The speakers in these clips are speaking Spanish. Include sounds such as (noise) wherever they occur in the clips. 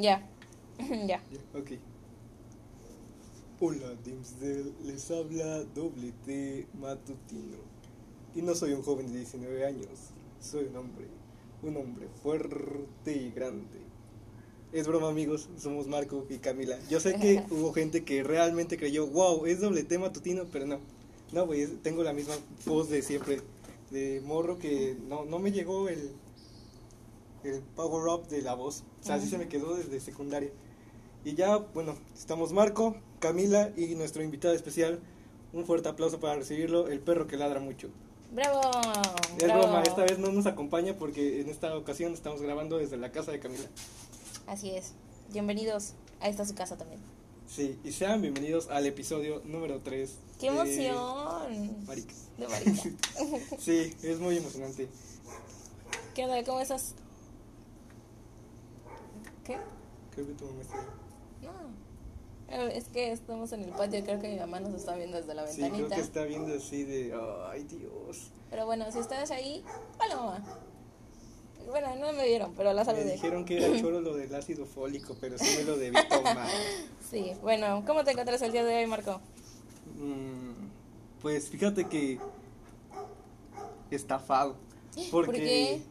ya. (laughs) ya. Ok. Hola, Dimsdale. Les habla Doble T Matutino. Y no soy un joven de 19 años. Soy un hombre. Un hombre fuerte y grande. Es broma, amigos. Somos Marco y Camila. Yo sé que (laughs) hubo gente que realmente creyó, wow, es Doble T Matutino, pero no. No, güey, tengo la misma voz de siempre. De morro que no, no me llegó el, el power up de la voz. O sea, así se me quedó desde secundaria. Y ya, bueno, estamos Marco, Camila y nuestro invitado especial. Un fuerte aplauso para recibirlo, el perro que ladra mucho. Bravo. Es bravo. broma, esta vez no nos acompaña porque en esta ocasión estamos grabando desde la casa de Camila. Así es. Bienvenidos. Ahí está su casa también. Sí, y sean bienvenidos al episodio número 3. ¡Qué emoción! Maricas. De marica. (laughs) Sí, es muy emocionante. ¿Qué onda? ¿Cómo estás? ¿Qué? Creo que tu mamá está ahí. No. Eh, Es que estamos en el patio, creo que mi mamá nos está viendo desde la Sí, creo ventanita. que está viendo así de, ay Dios. Pero bueno, si ustedes ahí, hola mamá. Bueno, no me vieron, pero la Me saludé. dijeron que era choro lo del ácido fólico, pero sí me lo debí tomar. (laughs) Sí, bueno, ¿cómo te encuentras el día de hoy, Marco? Mm, Pues fíjate que estafado. (gasps) Porque ¿Por qué?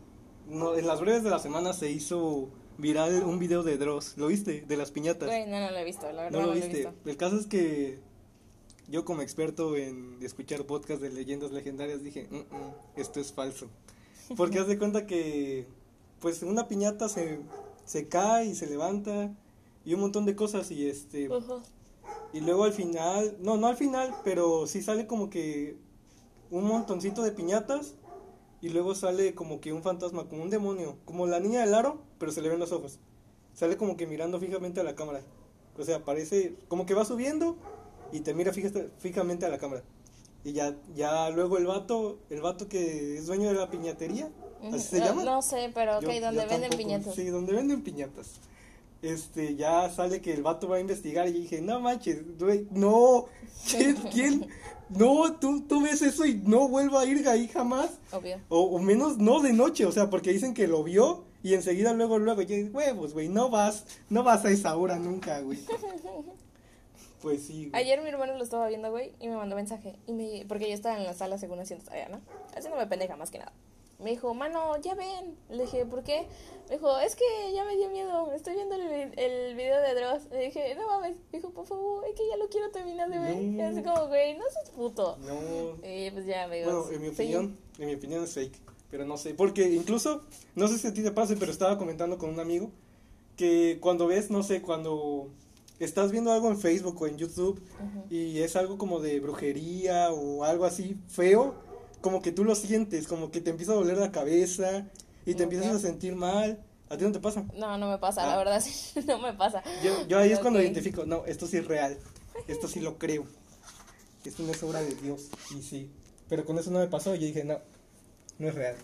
No, en las breves de la semana se hizo viral un video de Dross. ¿Lo viste? De las piñatas. No, no lo he visto, la verdad no no, lo lo he viste. visto. El caso es que yo como experto en escuchar podcasts de leyendas legendarias dije, "Mm, mm, esto es falso. (laughs) Porque haz de cuenta que pues una piñata se, se cae y se levanta y un montón de cosas y este... Y luego al final, no, no al final, pero sí sale como que un montoncito de piñatas y luego sale como que un fantasma, como un demonio, como la niña del aro, pero se le ven los ojos. Sale como que mirando fijamente a la cámara. O sea, parece como que va subiendo y te mira fija- fijamente a la cámara. Y ya, ya luego el vato, el vato que es dueño de la piñatería, así se no, llama. No sé, pero ok, Yo- donde yo venden tampoco. piñatas. Sí, donde venden piñatas. Este, ya sale que el vato va a investigar y dije, no manches, güey, no, (laughs) ¿quién, quién? No, tú, tú ves eso y no vuelvo a ir ahí jamás. Obvio. O, o menos no de noche, o sea, porque dicen que lo vio y enseguida luego, luego, y yo, huevos, güey, no vas, no vas a esa hora nunca, güey. (laughs) Pues sí, güey. Ayer mi hermano lo estaba viendo, güey, y me mandó mensaje. Y me, porque yo estaba en la sala según haciendo tarea, ¿no? Haciéndome pendeja más que nada. Me dijo, mano, ya ven. Le dije, ¿por qué? Me dijo, es que ya me dio miedo. Estoy viendo el, el video de Dross. Le dije, no mames. Me dijo, por favor, es que ya lo quiero terminar de ver. No. Y así como, güey, no seas puto. No, Y pues ya, amigos. Bueno, en mi Sí. opinión, en mi opinión es fake, pero no sé, porque incluso, no sé si a ti te pase, pero estaba comentando con un amigo que cuando ves, no sé, cuando estás viendo algo en Facebook o en YouTube Ujú. y es algo como de brujería o algo así feo, como que tú lo sientes, como que te empieza a doler la cabeza y te empiezas a sentir mal. ¿A ti no te pasa? No, no me pasa, la Ah. verdad, (laughs) sí, no me pasa. Yo, yo ahí es cuando identifico, no, esto sí es real, esto sí lo (laughs) creo, esto no es obra de Dios, y sí, pero con eso no me pasó, yo dije, no, no es real.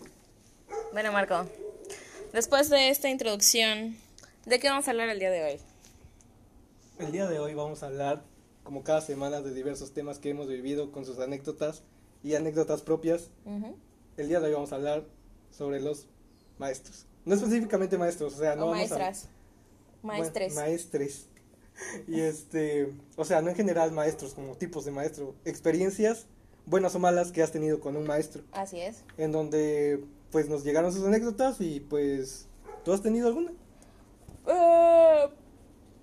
Bueno, Marco, después de esta introducción, ¿de qué vamos a hablar el día de hoy? El día de hoy vamos a hablar, como cada semana, de diversos temas que hemos vivido con sus anécdotas y anécdotas propias. El día de hoy vamos a hablar sobre los maestros. No específicamente maestros, o sea, no o vamos a- maestras. Maestres. maestres. Y este, o sea, no en general maestros, como tipos de maestro, experiencias buenas o malas que has tenido con un maestro, Así es. en donde pues nos llegaron sus anécdotas y pues ¿tú has tenido alguna? Eh,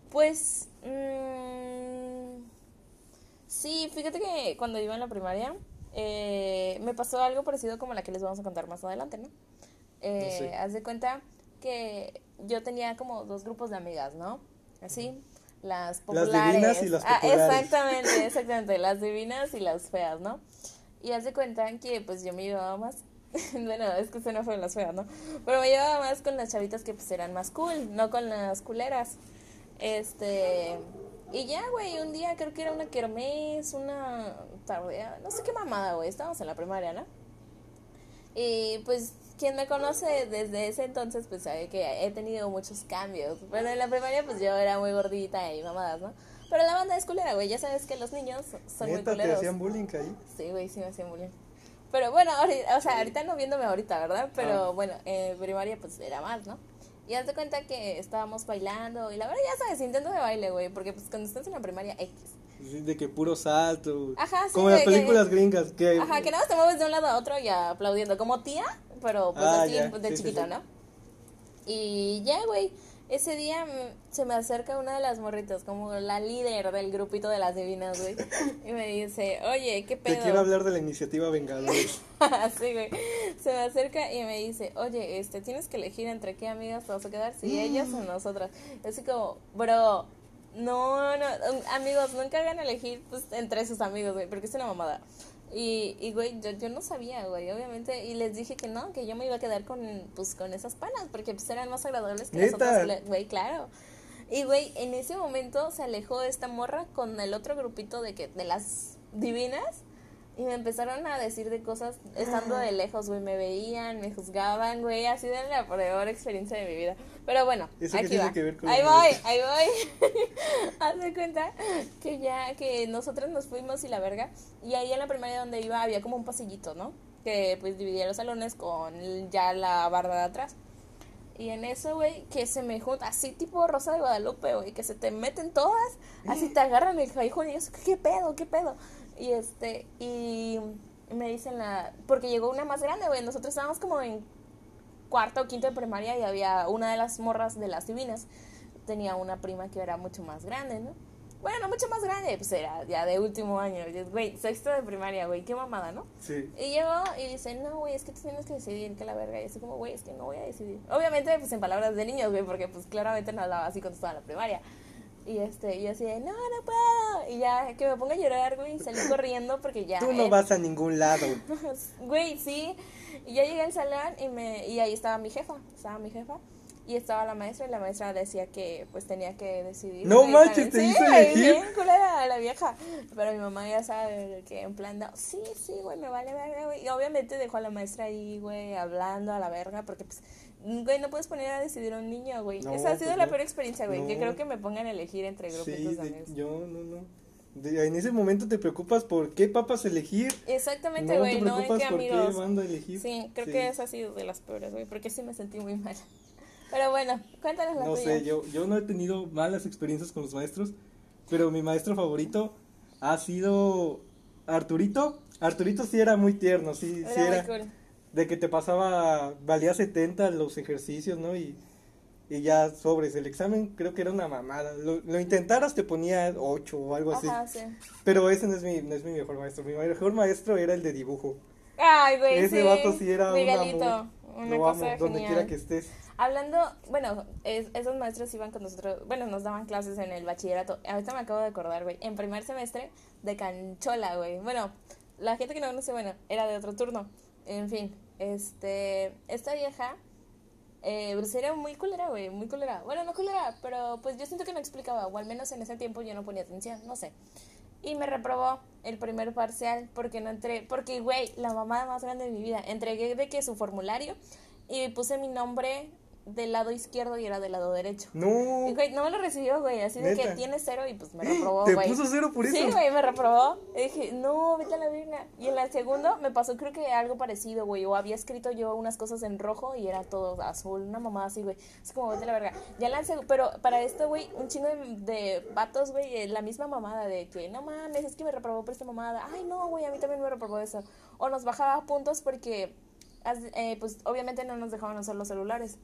pues. mm, sí, fíjate que cuando iba en la primaria eh, me pasó algo parecido como la que les vamos a contar más adelante, ¿no? Eh. Haz de cuenta que yo tenía como dos grupos de amigas, ¿no? Así. Las populares. divinas y las Ah, populares. exactamente, (laughs) exactamente. Las divinas y las feas, ¿no? Y haz de cuenta que pues yo me llevaba más. (laughs) bueno, es que no fueron las feas, ¿no? Pero me llevaba más con las chavitas que pues eran más cool, no con las culeras. Este. Y ya, güey, un día creo que era una kermés, una tardea, no sé qué mamada, güey. Estábamos en la primaria, ¿no? Y pues quien me conoce desde ese entonces, pues sabe que he tenido muchos cambios. Pero en la primaria, pues yo era muy gordita y mamadas, ¿no? Pero la banda es culera, güey. Ya sabes que los niños son muy ¿Neta te culeros. hacían bullying ahí? Sí, güey, sí me hacían bullying. Pero bueno, ahorita, o sea, ahorita no viéndome ahorita, ¿verdad? Pero Ah. bueno, en primaria pues era más, ¿no? Y haz de cuenta que estábamos bailando y la verdad ya sabes, intento de baile, güey, porque pues cuando estás en la primaria X. Sí, De que puro salto. Ajá, sí, Como las que- películas gringas. Que, Ajá, que nada más te mueves de un lado a otro y aplaudiendo, como tía, pero pues Ah, así ya, de sí, sí, chiquito, sí. ¿no? Y ya, güey, ese día mm, se me acerca una de las morritas, como la líder del grupito de las divinas, güey, y me dice, oye, ¿qué pedo? Te quiero hablar de la iniciativa Vengadores. (laughs) sí, güey. Se me acerca y me dice, oye, este, tienes que elegir entre qué amigas te vas a quedar, si ellas o nosotras. Así como, bro, no, no, um, amigos, nunca hagan elegir pues, entre sus amigos, güey, porque es una mamada. Y, y güey, yo, yo no sabía, güey, obviamente, y les dije que no, que yo me iba a quedar con, pues, con esas panas, porque pues eran más agradables que las otras, güey, claro. Y güey, en ese momento se alejó esta morra con el otro grupito de que de las divinas y me empezaron a decir de cosas estando de lejos, güey, me veían, me juzgaban, güey, ha sido la peor experiencia de mi vida. Pero bueno, ¿Eso aquí va. que ver con ahí voy, ahí voy. (laughs) Haz de cuenta que ya que nosotros nos fuimos y la verga y ahí en la primaria donde iba había como un pasillito, ¿no? Que pues dividía los salones con ya la barda de atrás. Y en eso, güey, que se me junta, así tipo Rosa de Guadalupe, güey, que se te meten todas, así te agarran el callejón y yo, ¿qué pedo? ¿Qué pedo? Y este, y me dicen la, porque llegó una más grande, güey, nosotros estábamos como en cuarto o quinto de primaria y había una de las morras de las divinas, tenía una prima que era mucho más grande, ¿no? Bueno, no mucho más grande, pues era ya de último año, güey, sexto de primaria, güey, qué mamada, ¿no? Sí. Y llegó y dice, no, güey, es que tú tienes que decidir que la verga. Y así como, güey, es que no voy a decidir. Obviamente, pues en palabras de niños, güey, porque pues claramente no hablaba así cuando estaba en la primaria. Y este, y yo así de, no, no puedo. Y ya, que me ponga a llorar, güey, y salí corriendo porque ya. Tú no eh, vas a ningún lado. (laughs) Güey, sí. Y ya llegué al salón y, me, y ahí estaba mi jefa, estaba mi jefa. Y estaba la maestra y la maestra decía que pues tenía que decidir. No manches. ¿te Sí, hizo elegir? bien culera la vieja. Pero mi mamá ya sabe que en plan, no, sí, sí, güey, me vale verga, güey. Y obviamente dejó a la maestra ahí, güey, hablando a la verga, porque pues, güey, no puedes poner a decidir a un niño, güey. No, Esa ha sido pues la no. peor experiencia, güey, que No. creo que me pongan a elegir entre grupitos Sí, de- amigos. yo no, no. De- en ese momento te preocupas por qué papas elegir. Exactamente, no güey, te no, en preocupas qué por amigos. qué banda elegir. Sí, creo Sí. que esa ha sido de las peores, güey, porque sí me sentí muy mal. (laughs) Pero bueno, cuéntanos la No tuya. sé, yo, yo no he tenido malas experiencias con los maestros, pero mi maestro favorito ha sido Arturito. Arturito sí era muy tierno, sí, Era sí era cool. de que te pasaba, valía 70 los ejercicios, ¿no? Y, y ya sobres, el examen creo que era una mamada. Lo, lo intentaras te ponía 8 o algo así. Ajá, sí. Pero ese no es, mi, no es mi mejor maestro. Mi mejor maestro era el de dibujo. Ay, güey, Ese sí. vato sí era un Miguelito, amor. una Lo cosa amo, donde quiera que estés. Hablando, bueno, es- esos maestros iban con nosotros, bueno, nos daban clases en el bachillerato. Ahorita me acabo de acordar, güey, en primer semestre de Canchola, güey. Bueno, la gente que no conoce, bueno, era de otro turno. En fin, este, esta vieja, eh, pues era muy culera, güey, muy culera. Bueno, no culera, pero pues yo siento que no explicaba, o al menos en ese tiempo yo no ponía atención, no sé. Y me reprobó el primer parcial porque no entré, porque, güey, la mamada más grande de mi vida. Entregué de que su formulario y puse mi nombre del lado izquierdo y era del lado derecho. No. Y, güey, no me lo recibió, güey, así de que tiene cero y pues me (gasps) reprobó, ¿Te güey. puso cero por Sí, eso? güey, me reprobó. Y dije, no, vete a la verga. Y en la segunda me pasó creo que algo parecido, güey. O había escrito yo unas cosas en rojo y era todo azul, una mamada así, güey. Es como, vete a la verga. Ya la pero para esto, güey, un chingo de, de vatos, güey, eh, la misma mamada de que, no mames, es que me reprobó por esta mamada. Ay, no, güey, a mí también me reprobó eso. O nos bajaba puntos porque, eh, pues, obviamente no nos dejaban usar los celulares.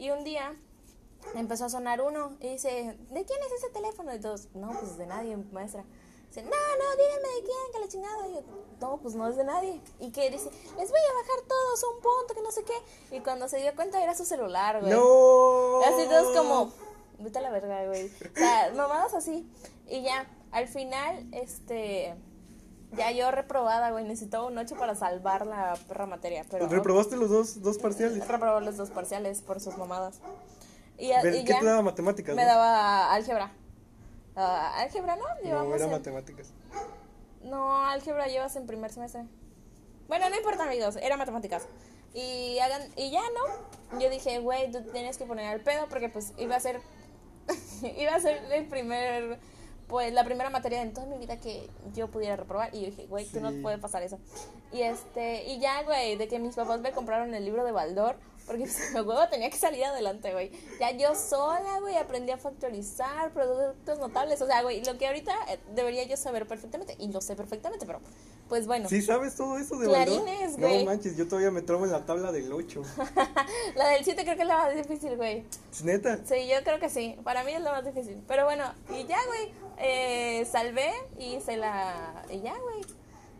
Y un día empezó a sonar uno y dice, ¿de quién es ese teléfono? Y todos, no, pues de nadie, maestra. Dice, no, no, díganme de quién, que la chingada. Y yo, no, pues no es de nadie. Y que dice, les voy a bajar todos un punto, que no sé qué. Y cuando se dio cuenta era su celular, güey. No. Así todos como, vete a la verga, güey. O sea, mamadas así. Y ya, al final, este, ya yo reprobada, güey, necesitaba un 8 para salvar la perra materia. Pero ¿Reprobaste los dos, dos parciales? reprobó los dos parciales por sus mamadas. Y, a- Ver, y ¿Qué ya te daba matemáticas? me no? daba álgebra. Ah, álgebra, ¿no? No, Llevamos era en- matemáticas. No, álgebra llevas en primer semestre. Bueno, no importa, amigos, era matemáticas. Y hagan y ya, ¿no? Yo dije, güey, tú tienes que poner al pedo porque pues iba a ser (laughs) iba a ser el primer pues la primera materia en toda mi vida que yo pudiera reprobar y yo dije, güey, tú no Sí. puede pasar eso. Y este, y ya, güey, de que mis papás me compraron el libro de Baldor Porque (laughs) pues, el huevo tenía que salir adelante, güey. Ya yo sola, güey, aprendí a factorizar productos notables. O sea, güey, lo que ahorita eh, debería yo saber perfectamente. Y lo sé perfectamente, pero pues bueno. ¿Sí sabes todo eso de Clarines, güey. No manches, yo todavía me trabo en la tabla del 8. (laughs) la del 7 creo que es la más difícil, güey. ¿Neta? Sí, yo creo que sí. Para mí es lo más difícil. Pero bueno, y ya, güey. Eh, salvé y se la. Y ya, güey.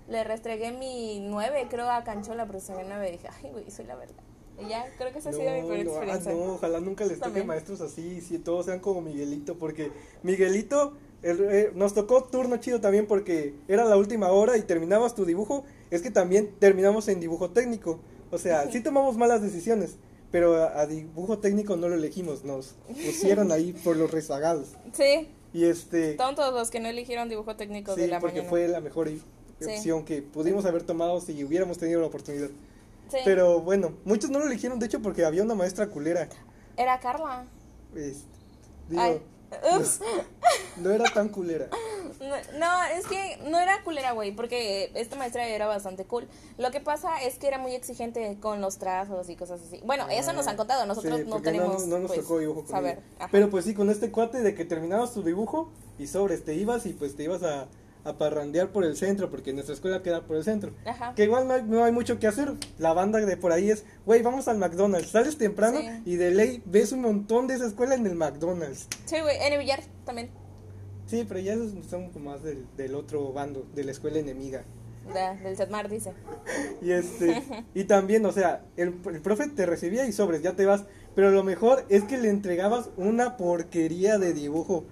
Le restregué mi 9, creo, a Canchola, pero se 9. Y dije, ay, güey, soy la verdad. Y ya, creo que esa ha sido mi peor no, ah, experiencia. no, ojalá nunca les toque maestros así, si todos sean como Miguelito, porque Miguelito el- eh, nos tocó turno chido también porque era la última hora y terminabas tu dibujo, es que también terminamos en dibujo técnico, o sea, sí tomamos malas decisiones, pero a, a dibujo técnico no lo elegimos, nos pusieron ahí por los rezagados. (laughs) Sí, Y este, tontos los que no eligieron dibujo técnico sí, de la porque mañana. fue la mejor Sí. opción que pudimos haber tomado si hubiéramos tenido la oportunidad. Sí, Pero bueno, muchos no lo eligieron, de hecho, porque había una maestra culera. era Carla. Este, digo, Ay, ups. no era tan culera. (laughs) No, no, es que no era culera, güey, porque esta maestra era bastante cool. Lo que pasa es que era muy exigente con los trazos y cosas así. Bueno, eso nos han contado, nosotros Sí, no tenemos. No, no nos pues, tocó dibujo con saber. Pero pues sí, con este cuate de que terminabas tu dibujo y sobres, te ibas y pues te ibas a, a parrandear por el centro, porque nuestra escuela queda por el centro. Ajá. Que igual no hay, no hay mucho que hacer. La banda de por ahí es, güey, vamos al McDonald's. Sales temprano Sí. y de ley ves un montón de esa escuela en el McDonald's. Sí, güey, en el billar también. Sí, pero ya esos son como más del, del otro bando, de la escuela enemiga. De- del Setmar, dice. (laughs) Y este, y también, o sea, el, el profe te recibía y sobres, ya te vas. Pero lo mejor es que le entregabas una porquería de dibujo.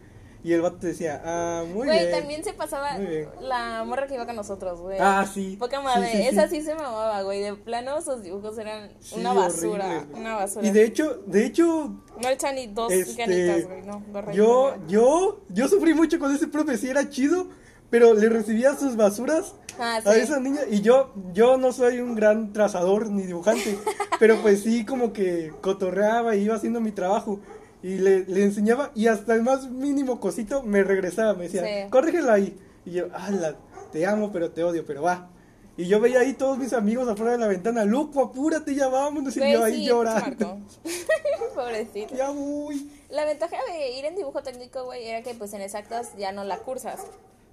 Y el vato te decía, ah, muy Güey, bien. también se pasaba la morra que iba con nosotros, güey. Ah, sí. Poca Sí, madre, sí, sí. esa sí se mamaba, güey. De plano, sus dibujos eran Sí, una basura. horribles, güey. una basura. Y de hecho, de hecho, No echan ni dos Este, ganitas, güey. No, yo, no. yo, yo sufrí mucho con ese profe, sí era chido, pero le recibía sus basuras Ah, a sí. esa niña y yo, yo no soy un gran trazador ni dibujante, (laughs) pero pues sí como que cotorreaba y iba haciendo mi trabajo y le, le enseñaba y hasta el más mínimo cosito me regresaba, me decía, Sí. corrígela ahí. Y yo, ala, te amo pero te odio, pero va. Y yo veía ahí todos mis amigos afuera de la ventana, loco, apúrate, ya vámonos. Y yo ahí sí, llorando. (laughs) Pobrecito. Ya voy. La ventaja de ir en dibujo técnico, güey, era que pues en exactas ya no la cursas.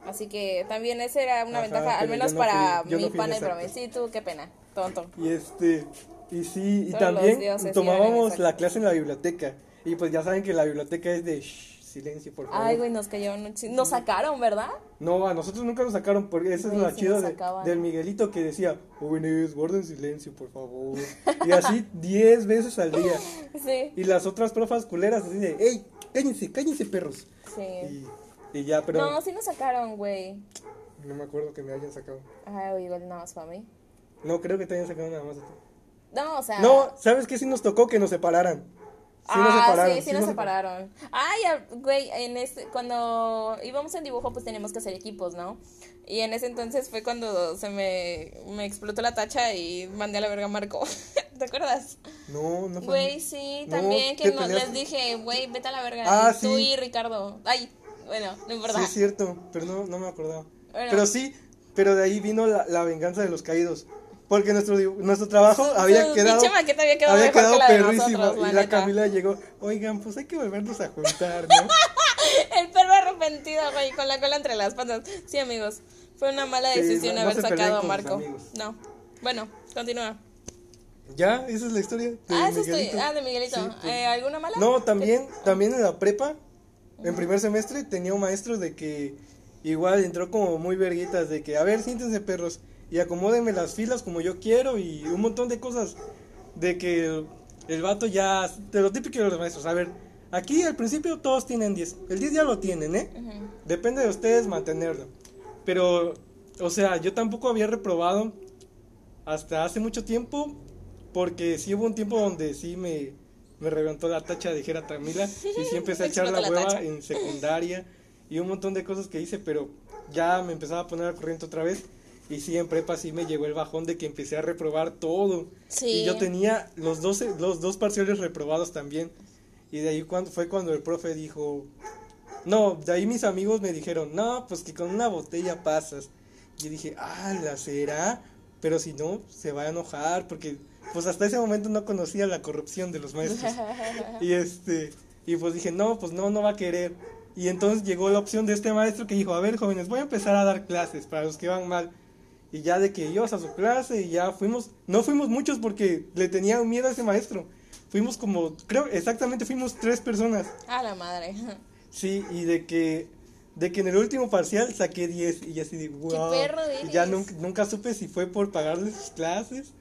Así que también esa era una Ajá, ventaja, al menos no para fui- mi no pana y para mí. Sí, tú, qué pena, tonto. Y este, y sí, y Solo también tomábamos la clase en la biblioteca. Y pues ya saben que la biblioteca es de shh, silencio, por favor. Ay, güey, nos chi- Nos sacaron, ¿verdad? No, a nosotros nunca nos sacaron, porque Güey, es sí de- sacaban. del Miguelito que decía, jóvenes, guarden silencio, por favor. Y así (laughs) 10 veces al día. Sí. Y las otras profas culeras así de, hey, cállense, cállense, perros. Sí. Y, y ya, pero No, no. sí nos sacaron, güey. me acuerdo que me hayan sacado. Ay, igual nada más para mí. No, creo que te hayan sacado nada más. a ti. No, o sea. No, ¿sabes qué? Sí nos tocó que nos separaran. Sí nos ah, sí, sí, nos separaron. Ay, ya, güey, en este, cuando íbamos en dibujo, pues teníamos que hacer equipos, ¿no? Y en ese entonces fue cuando se me, me explotó la tacha y mandé a la verga a Marco. (laughs) ¿Te acuerdas? No, no fue. Güey, sí, también ¿te que no, les dije, güey, vete a la verga. Ah, y Tú sí. y Ricardo. Ay, bueno, no importa. Sí, es cierto, pero no, no me acordaba. Bueno. Pero sí, pero de ahí vino la, la venganza de los caídos. Porque nuestro, nuestro trabajo había quedado, maqueta había quedado mejor quedado que perrísimo. nosotros, y la. Camila llegó, oigan, pues hay que volvernos a juntar, ¿no? (laughs) El perro arrepentido, güey, con la cola entre las patas. Sí, amigos, fue una mala Sí, decisión no- no haber peleen sacado a Marco. No. Bueno, continúa. ya, esa es la historia. De ah, eso estoy. Miguelito. Ah, de Miguelito. Sí, pues. Eh, ¿Alguna mala? No, también, también en la prepa, en primer semestre, tenía un maestro de que igual entró como muy verguitas, de que, a ver, siéntense perros, y acomódenme las filas como yo quiero, y un montón de cosas, de que el, vato ya, de lo típico de los maestros, a ver, aquí al principio todos tienen 10, el 10 ya lo tienen, ¿eh? Depende de ustedes mantenerlo. Pero, o sea, yo tampoco había reprobado hasta hace mucho tiempo, porque sí hubo un tiempo donde sí me, me reventó la tacha de Jera Tamila, y sí (laughs) empecé a echar la la hueva tacha. en secundaria, y un montón de cosas que hice, pero ya me empezaba a poner al corriente otra vez, y sí, en prepa sí me llegó el bajón de que empecé a reprobar todo. Sí. Y yo tenía los, 12, los dos parciales reprobados también. Y de ahí cuando, fue cuando el profe dijo, no, de ahí mis amigos me dijeron, no, pues que con una botella pasas. Y dije, ah, la será. pero si no, se va a enojar porque pues hasta ese momento no conocía la corrupción de los maestros. (laughs) y este, y pues dije, no, pues no, no va a querer. Y entonces llegó la opción de este maestro que dijo, a ver jóvenes, voy a empezar a dar clases para los que van mal. Y ya de que ibas a su clase y ya fuimos, no fuimos muchos porque le tenía miedo a ese maestro. Fuimos como, creo, exactamente fuimos tres personas. A la madre. Sí, y de que, de que en el último parcial saqué 10 y así de, wow. perro Y ya nunca, nunca supe si fue por pagarle sus clases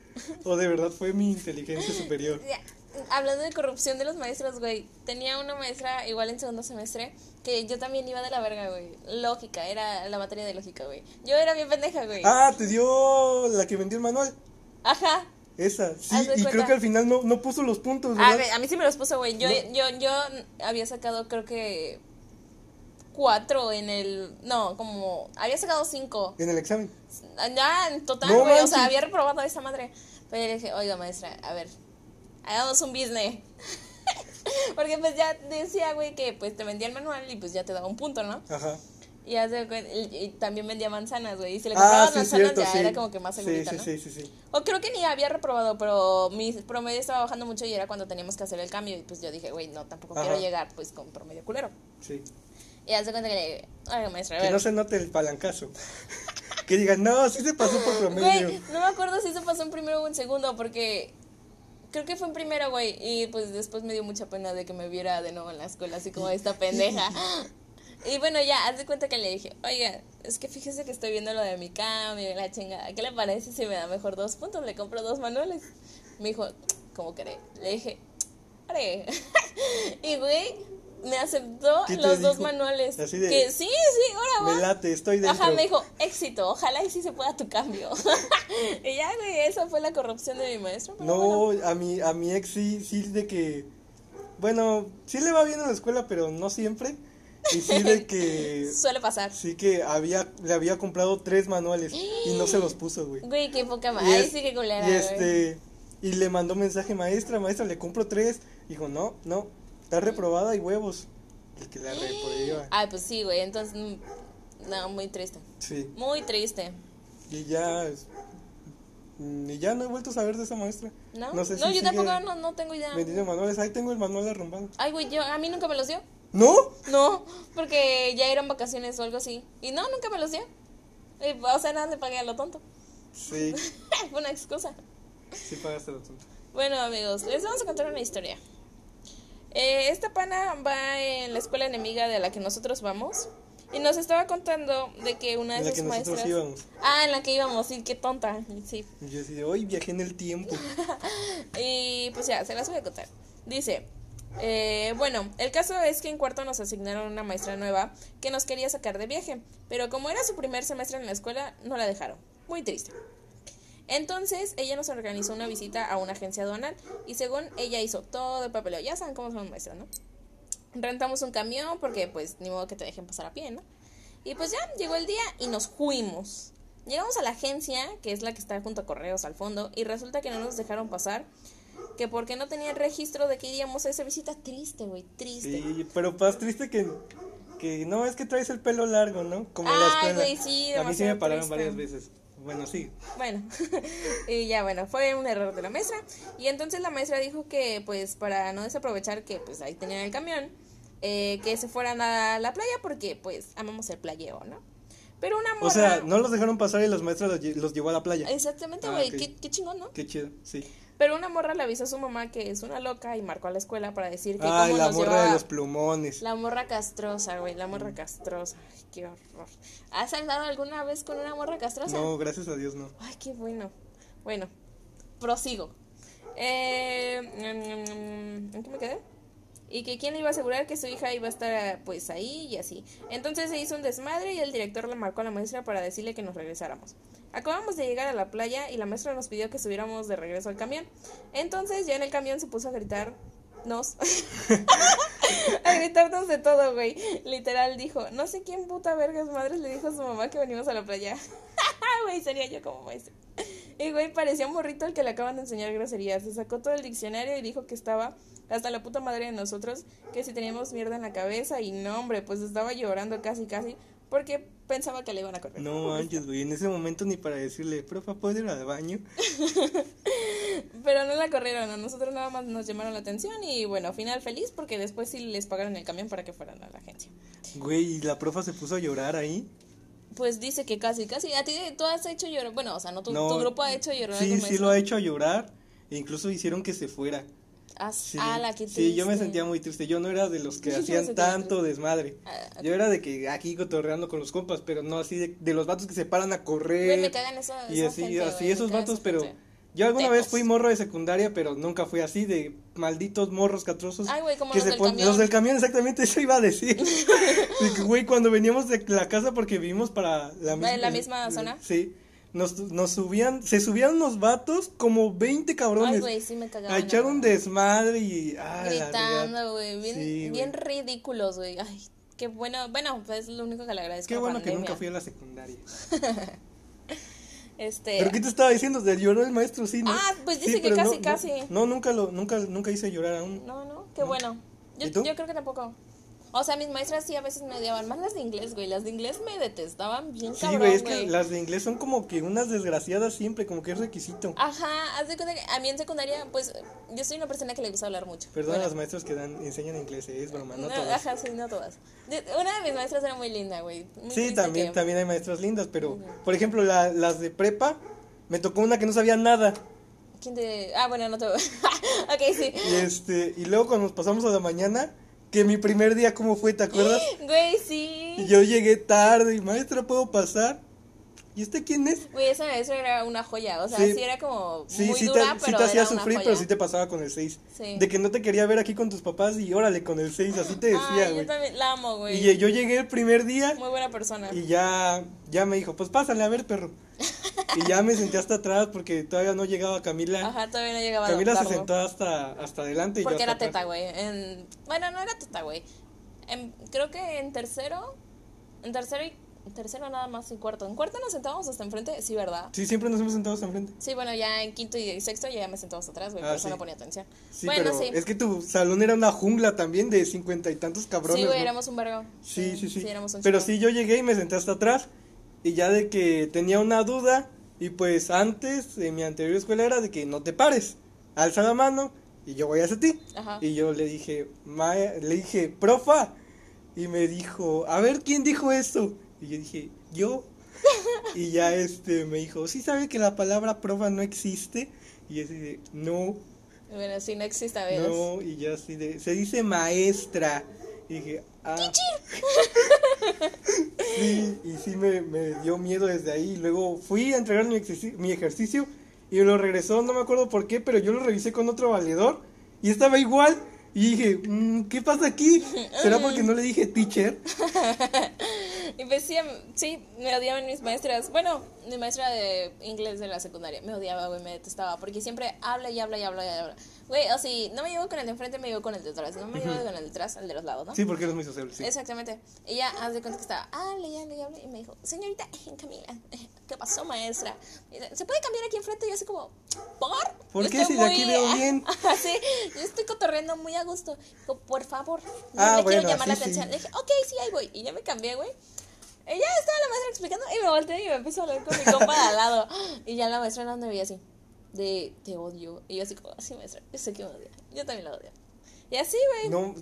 o de verdad fue mi inteligencia (laughs) superior. Hablando de corrupción de los maestros, güey, tenía una maestra igual en segundo semestre que yo también iba de la verga, güey. Lógica, era la materia de lógica, güey. Yo era bien pendeja, güey. Ah, te dio la que vendió el manual. Ajá. Esa, sí, y creo que al final no, no puso los puntos, A, ¿verdad? ver, a mí sí me los puso, güey. Yo, No. yo, yo había sacado, creo que cuatro en el. No, como. Había sacado cinco. En el examen. Ya, en total, No güey. o sea, había reprobado esa madre. Pero yo le dije, oiga, maestra, a ver, hagamos un business. (laughs) Porque pues ya decía, güey, que pues te vendía el manual y pues ya te daba un punto, ¿no? Ajá. Y, hace y- también vendía manzanas, güey. Y si le Ah, comprabas sí, manzanas cierto, ya sí. era como que más segurita, sí, ¿no? sí, sí, sí. O creo que ni había reprobado, pero mi promedio estaba bajando mucho y era cuando teníamos que hacer el cambio. Y pues yo dije, güey, no, tampoco Ajá. quiero llegar pues con promedio culero. sí. Y hace cuenta que le dije, oiga, maestra, Que no se note el palancazo. (laughs) que digan, no, sí se pasó por promedio. Güey, no me acuerdo si eso pasó en primero o en segundo, porque creo que fue en primero, güey. Y pues después me dio mucha pena de que me viera de nuevo en la escuela, así como esta pendeja. (laughs) Y bueno, ya, haz de cuenta que le dije, oiga, es que fíjese que estoy viendo lo de mi cambio y la chingada. ¿Qué le parece si me da mejor dos puntos? Le compro dos manuales. Me dijo, ¿cómo cree? Le dije, haré. (laughs) y güey, me aceptó ¿Qué te los dos dijo? manuales. Así de- Que sí, sí, ahora va. Me late, estoy dentro. Ajá, me dijo, éxito, ojalá y sí se pueda tu cambio. (laughs) y ya, güey, esa fue la corrupción de mi maestro. pero No, bueno. a mi, a mi ex sí, sí de que, bueno, sí le va bien en la escuela, pero no siempre. Y sí de que, (laughs) Suele pasar. sí que había, le había comprado tres manuales y no se los puso, güey. Güey, qué poca madre. Ahí es- sí que culera, Y güey. este, y le mandó mensaje, maestra, maestra, le compro tres. Dijo, no, no, está reprobada y huevos. El que la reprueba. Ay, pues sí, güey, entonces, mm, no, muy triste. Sí, Muy triste. y ya, mm, y ya no he vuelto a saber de esa maestra. ¿No? No sé si yo tampoco no, no tengo idea. Vendiendo manuales, ahí tengo el manual arrumbado. Ay, güey, yo, a mí nunca me los dio. ¿No? No, porque ya eran vacaciones o algo así. Y no, nunca me los dio. O sea, nada, le pagué a lo tonto. Sí, (laughs) Fue una excusa. sí pagaste lo tonto. Bueno, amigos, les vamos a contar una historia. Eh, esta pana va en la escuela enemiga de la que nosotros vamos. Y nos estaba contando de que una de En la sus que nosotros maestras. íbamos. Ah, en la que íbamos, sí, qué tonta. Sí. Yo así de, hoy viajé en el tiempo. (laughs) Y pues ya, se las voy a contar. Dice, eh, bueno, el caso es que en cuarto nos asignaron una maestra nueva que nos quería sacar de viaje, pero como era su primer semestre en la escuela, no la dejaron. Muy triste. Entonces, ella nos organizó una visita a una agencia aduanal y según ella hizo todo el papeleo. Ya saben cómo son maestras, ¿no? Rentamos un camión porque pues ni modo que te dejen pasar a pie, ¿no? Y pues ya llegó el día y nos fuimos. Llegamos a la agencia, que es la que está junto a Correos al fondo, y resulta que no nos dejaron pasar, que porque no tenían registro de que iríamos a esa visita. Triste, güey, triste. Sí, pero más triste que, que no es que traes el pelo largo, ¿no? Como Ay, escuela. güey, sí, A mí sí me pararon triste. varias veces. Bueno, sí. Bueno, (laughs) y ya bueno, fue un error de la maestra. Y entonces la maestra dijo que pues para no desaprovechar que pues ahí tenían el camión, eh, que se fueran a la playa porque pues amamos el playeo, ¿no? Pero una morra... O sea, no los dejaron pasar y los maestros los, lle- los llevó a la playa. Exactamente, Ah, güey, qué, qué chingón, ¿no? Qué chido, sí. Pero una morra le avisó a su mamá que es una loca y marcó a la escuela para decir que Ay, cómo la nos morra de los plumones. La morra castrosa, güey, la morra castrosa. Ay, qué horror. ¿Has andado alguna vez con una morra castrosa? No, gracias a Dios no. Ay, qué bueno. Bueno, prosigo. Eh, mm, ¿En qué me quedé? Y que quién le iba a asegurar que su hija iba a estar pues ahí y así. Entonces se hizo un desmadre y el director le marcó a la maestra para decirle que nos regresáramos. Acabamos de llegar a la playa y la maestra nos pidió que subiéramos de regreso al camión. Entonces ya en el camión se puso a gritarnos. (laughs) a gritarnos de todo, güey. Literal dijo, no sé quién puta vergas madres le dijo a su mamá que venimos a la playa. (laughs) Güey, sería yo como maestra. Y güey, parecía un morrito al que le acaban de enseñar groserías. Se sacó todo el diccionario y dijo que estaba hasta la puta madre de nosotros, que si teníamos mierda en la cabeza y no, hombre, pues estaba llorando casi casi porque pensaba que le iban a correr. No manches, güey. En ese momento ni para decirle, profa, ¿puedo ir al baño? (laughs) Pero no la corrieron, a nosotros nada más nos llamaron la atención y bueno, final feliz porque después sí les pagaron el camión para que fueran a la agencia. Güey, y la profa se puso a llorar ahí. Pues dice que casi, casi. A ti tú has hecho llorar. Bueno, o sea, no tu, No, tu grupo ha hecho llorar. Sí, sí lo ha hecho a llorar. E incluso hicieron que se fuera. Ah, Sí, ala, qué sí, yo me triste. sentía muy triste. Yo no era de los que (laughs) hacían tanto desmadre. Ah, Yo era de que aquí cotorreando con los compas, pero no así de, de los vatos que se paran a correr. Güey, me cagan esa, y esa así, gente, así güey, esos vatos, pero gente. yo alguna vez fui morro de secundaria, pero nunca fui así de malditos morros catrosos. Ay, güey, como que los se del camión. Los del camión, exactamente, eso iba a decir. (laughs) De que, güey, cuando veníamos de la casa porque vivimos para la misma, ¿En la misma zona? Sí. Nos, nos subían, se subían unos vatos como 20 cabrones. Ay, güey, sí me cagaban. a echar un desmadre y ah, la Gritando, güey. Bien, Sí, bien ridículos, güey. Ay, qué bueno. Bueno, pues es lo único que le agradezco. Qué a bueno que nunca fui a la secundaria. (laughs) Este. ¿Pero qué te estaba diciendo? ¿De lloró el maestro? Sí, ¿no? Ah, pues Sí, dice que pero casi, no, casi. No, no, nunca, lo, nunca, nunca hice llorar aún. No, no, qué bueno. Yo, yo creo que tampoco. O sea, mis maestras sí a veces me odiaban. Más las de inglés, güey. Las de inglés me detestaban bien Sí, cabrón, güey, es que las de inglés son como que unas desgraciadas siempre, como que es requisito. Ajá, haz de cuenta que a mí en secundaria, pues, yo soy una persona que le gusta hablar mucho. Perdón a las maestras que dan, enseñan inglés, eh, es broma, no, no, todas. Ajá, sí, no todas. Una de mis maestras era muy linda, güey. Muy Sí, también, que- también hay maestras lindas, pero, por ejemplo, la- las de prepa, me tocó una que no sabía nada. ¿Quién te.? Ah, bueno, no te. (laughs) ok, sí. Y este, y luego cuando nos pasamos a la mañana, que mi primer día, ¿cómo fue? ¿Te acuerdas? (gasps) Güey, sí. Y yo llegué tarde y maestra, ¿puedo pasar? ¿Y este quién es? Güey, esa maestra era una joya. O sea, Sí. sí, era como Sí, muy sí dura, te, sí pero te era hacía sufrir, joya. pero sí te pasaba con el 6. Sí. De que no te quería ver aquí con tus papás y órale con el 6, así te decía, Ay, yo güey. también la amo, güey. Y yo llegué el primer día Muy buena persona. y ya, ya me dijo, pues pásale a ver, perro. Y ya me senté hasta atrás porque todavía no llegaba Camila. Ajá, todavía no llegaba a Camila se adoptarlo. sentó hasta, hasta adelante y yo Porque hasta era teta, atrás. güey. En... Bueno, no era teta, güey. En- Creo que en tercero. En tercero y. En tercero nada más y cuarto. En cuarto nos sentábamos hasta enfrente, sí, ¿verdad? Sí, siempre nos hemos sentado hasta enfrente. Sí, bueno, ya en quinto y sexto ya me sentamos atrás, güey, Ah, por eso sí. no ponía atención. Sí, bueno, pero sí. es que tu salón era una jungla también de cincuenta y tantos cabrones. sí, güey, ¿no? éramos un vergo. Sí, sí, sí. éramos un Pero sí, yo llegué y me senté hasta atrás. Y ya de que tenía una duda. Y pues antes, en mi anterior escuela era de que no te pares. Alza la mano y yo voy hacia ti. Ajá. Y yo le dije, "Ma- le dije, profa. Y me dijo, a ver, ¿quién dijo eso? Y yo dije, yo. y ya este me dijo, ¿sí sabe que la palabra profa no existe? Y yo de, no, Bueno, sí, no existe a veces. no. Y yo así de, se dice maestra. Y dije, ah. Sí, y sí me, me dio miedo desde ahí. Luego fui a entregar mi, mi ejercicio y me lo regresó, no me acuerdo por qué, pero yo lo revisé con otro valedor y estaba igual. Y dije, "Mm, ¿qué pasa aquí? ¿Será porque no le dije teacher? (laughs) Y pues sí, em, sí, me odiaban mis maestras. Bueno, mi maestra de inglés de la secundaria me odiaba, güey, me detestaba. Porque siempre habla y habla y habla y habla. Güey, o si no me llevo con el de enfrente, me llevo con el de atrás. No me llevo con el de atrás, el de los lados, ¿no? Sí, porque eres muy sociable, sí. Exactamente. Ella, haz de cuenta que estaba, hable y hable y hable. Y me dijo, señorita (laughs) Camila, (laughs) ¿qué pasó, maestra? Dice, ¿Se puede cambiar aquí enfrente? Y yo así como, ¿por? ¿Por Yo qué? Si de aquí veo (laughs) bien. sí, yo estoy cotorreando muy a gusto. Dijo, por favor, no Ah, le bueno, quiero llamar la así sí. atención. Le dije, ok, sí, ahí voy. Y ya me cambié, güey. Y ya estaba la maestra explicando y me volteé y me empezó a hablar con mi compa de al lado. (gasps) Y ya la maestra no me veía así, de te odio. Y yo así como, así maestra, yo sé que me odia. Yo también la odio. Y así, güey. No,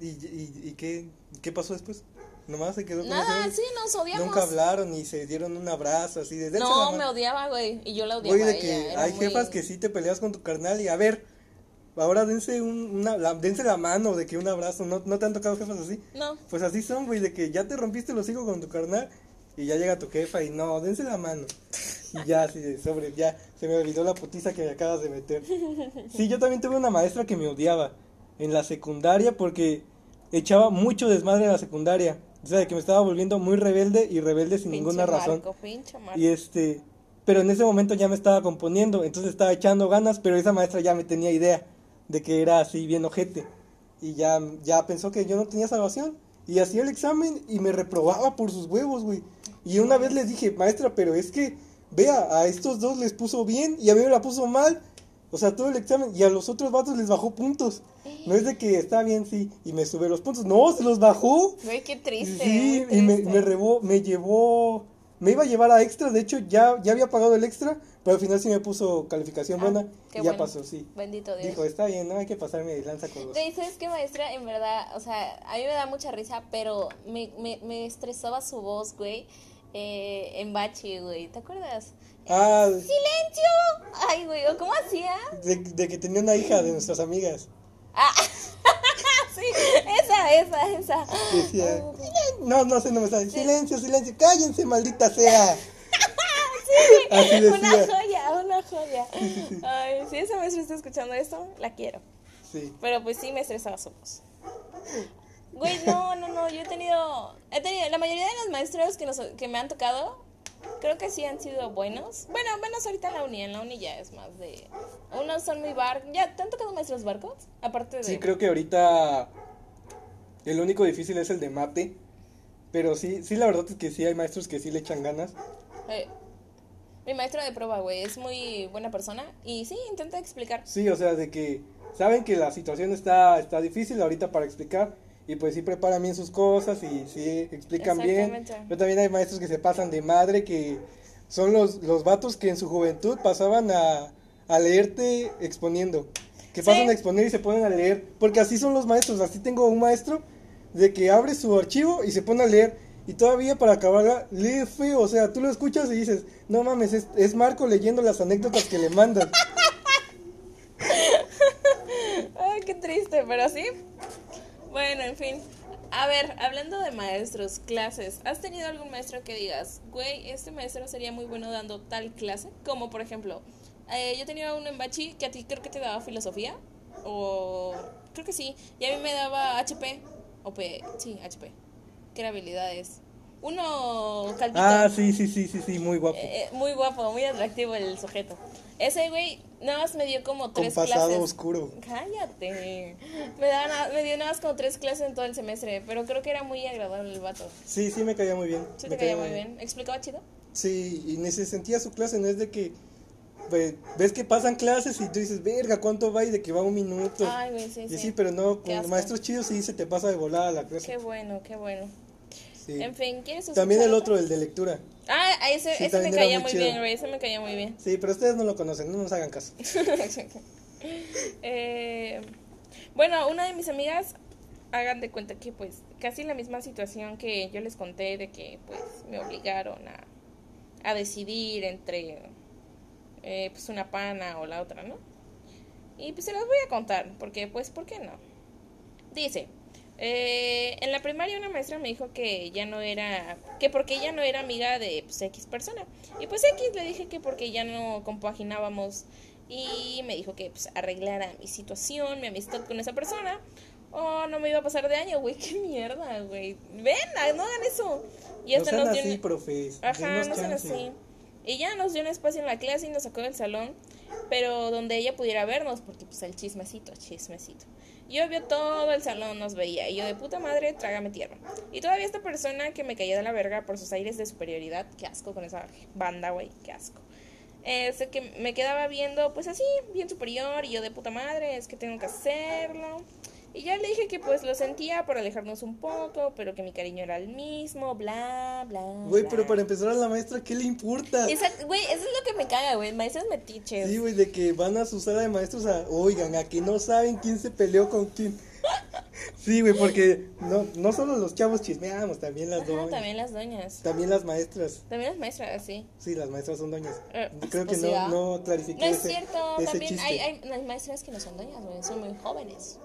¿y, y, y qué, qué pasó después? Nomás se quedó con Nada, ese- sí, nos odiamos. Nunca hablaron y se dieron un abrazo así de "Dense la No, mano". me odiaba, güey. Y yo la odiaba. A de ella, que hay muy- jefas que sí te peleas con tu carnal y a ver, ahora dense, un, una, la, dense la mano, de que un abrazo, ¿no, ¿no te han tocado jefas así? No. Pues así son, güey, de que ya te rompiste los hijos con tu carnal y ya llega tu jefa y no, dense la mano. Y ya, así de sobre, ya, se me olvidó la putiza que me acabas de meter. Sí, yo también tuve una maestra que me odiaba en la secundaria porque echaba mucho desmadre en la secundaria. O sea, de que me estaba volviendo muy rebelde y rebelde sin Pinche ninguna razón. Marco. Y este, pero en ese momento ya me estaba componiendo, entonces estaba echando ganas, pero esa maestra ya me tenía idea de que era así bien ojete. Y ya, ya pensó que yo no tenía salvación. Y hacía el examen y me reprobaba por sus huevos, güey. Y una vez les dije, maestra, pero es que, vea, a estos dos les puso bien y a mí me la puso mal. O sea, todo el examen. Y a los otros vatos les bajó puntos. No es de que está bien, sí, y me sube los puntos. No, se los bajó. Güey, qué triste. Sí, muy y me, triste. me, rebó- me llevó. Me iba a llevar a extra. De hecho, ya, ya había pagado el extra. Pero al final sí me puso calificación Ah, buena. Y ya bueno. pasó, sí. Bendito Dios. Dijo, está bien, no hay que pasarme de lanza con los. Güey, ¿sabes qué, maestra? En verdad, o sea, a mí me da mucha risa, pero me, me, me estresaba su voz, güey, eh, en bachi, güey. ¿Te acuerdas? Ah, ¡Silencio! Ay, güey, ¿o ¿cómo hacía? de, de que tenía una hija de nuestras amigas. Ah, (laughs) sí, esa, esa, esa. Decía, no, no sé, no me sale. Silencio, silencio, cállense, maldita sea. (laughs) Así Una decía. joya, una joya. Ay, si esa maestra está escuchando esto, la quiero. Sí. Pero pues sí me estresaba su voz. Güey, no, no, no, yo he tenido, he tenido, la mayoría de los maestros que, nos, que me han tocado, creo que sí han sido buenos. Bueno, menos ahorita en la uni, en la uni ya es más de, unos son muy bar, ¿ya te han tocado maestros barcos? Aparte de... Sí, creo que ahorita el único difícil es el de mate. Pero sí, sí, la verdad es que sí hay maestros que sí le echan ganas. Eh, mi maestro de prueba, güey, es muy buena persona y sí, intenta explicar. Sí, o sea, de que saben que la situación está, está difícil ahorita para explicar. Y pues sí preparan bien sus cosas y sí explican bien. Pero también hay maestros que se pasan de madre, que son los, los vatos que en su juventud pasaban a, a leerte exponiendo. Que Sí. pasan a exponer y se ponen a leer. Porque así son los maestros. Así tengo un maestro de que abre su archivo y se pone a leer. Y todavía para acabarla, lee feo. O sea, tú lo escuchas y dices, no mames, es, es Marco leyendo las anécdotas que le mandan. (laughs) Ay, qué triste, pero sí. Bueno, en fin. A ver, hablando de maestros, clases, ¿has tenido algún maestro que digas, güey, este maestro sería muy bueno dando tal clase? Como por ejemplo, eh, yo tenía uno en Bachi que a ti creo que te daba filosofía, o creo que sí, y a mí me daba HP, o P, sí, HP, habilidades. Uno calvito. Ah, sí, sí, sí, sí, sí, muy guapo. Eh, eh, muy guapo, muy atractivo el sujeto. Ese güey nada más me dio como Con tres pasado clases. oscuro. Cállate. Me, daba me dio nada más como tres clases en todo el semestre, pero creo que era muy agradable el vato. Sí, sí, me caía muy bien. Sí me te caía muy bien. ¿Explicaba chido? Sí, y ni se sentía su clase, no es de que ve- ves que pasan clases y tú dices, verga, ¿cuánto va? Y de que va un minuto. Ay, güey, sí, y sí. sí, pero no, con maestros chidos sí se te pasa de volada la clase. Qué bueno, qué bueno. Sí. En fin, ¿quieres También escuchar el otro? el de lectura. Ah, ese, Sí, ese me también caía muy muy chido. bien, güey. Ese me caía muy bien. Sí, pero ustedes no lo conocen, no nos hagan caso. (laughs) Eh, bueno, una de mis amigas, hagan de cuenta que pues casi la misma situación que yo les conté de que pues me obligaron a, a decidir entre eh, pues una pana o la otra, ¿no? Y pues se las voy a contar, porque pues, ¿por qué no? Dice, eh, en la primaria una maestra me dijo que ya no era, que porque ella no era amiga de pues, X persona. Y pues X le dije que porque ya no compaginábamos y me dijo que pues arreglara mi situación, mi amistad con esa persona. O no me iba a pasar de año, güey, (laughs) qué mierda, güey. Ven, ah, no hagan eso. Y no hasta sean nos dio así, un- profes. Ajá, no sean así. Y ya nos dio un espacio en la clase y nos sacó del salón, pero donde ella pudiera vernos, porque pues el chismecito, chismecito. Yo vio todo el salón, nos veía, y yo de puta madre, trágame tierra. Y todavía esta persona que me caía de la verga por sus aires de superioridad, qué asco con esa banda, güey, qué asco. Es el que me quedaba viendo, pues así, bien superior, y yo de puta madre, es que tengo que hacerlo. Y ya le dije que pues lo sentía por alejarnos un poco, pero que mi cariño era el mismo, bla, bla. Güey, pero para empezar a la maestra, ¿qué le importa? Exacto, güey, eso es lo que me caga, güey. Maestros metiches. Sí, güey, de que van a su sala de maestros a, oigan, a que no saben quién se peleó con quién. (laughs) Sí, güey, porque no, no solo los chavos chismeamos, también las Ajá, doñas. también las doñas. También las maestras. También las maestras, sí. Sí, las maestras son doñas. Eh, Creo que no, no clarifiqué No es ese, cierto, ese también hay, hay, hay maestras que no son doñas, güey, son muy jóvenes.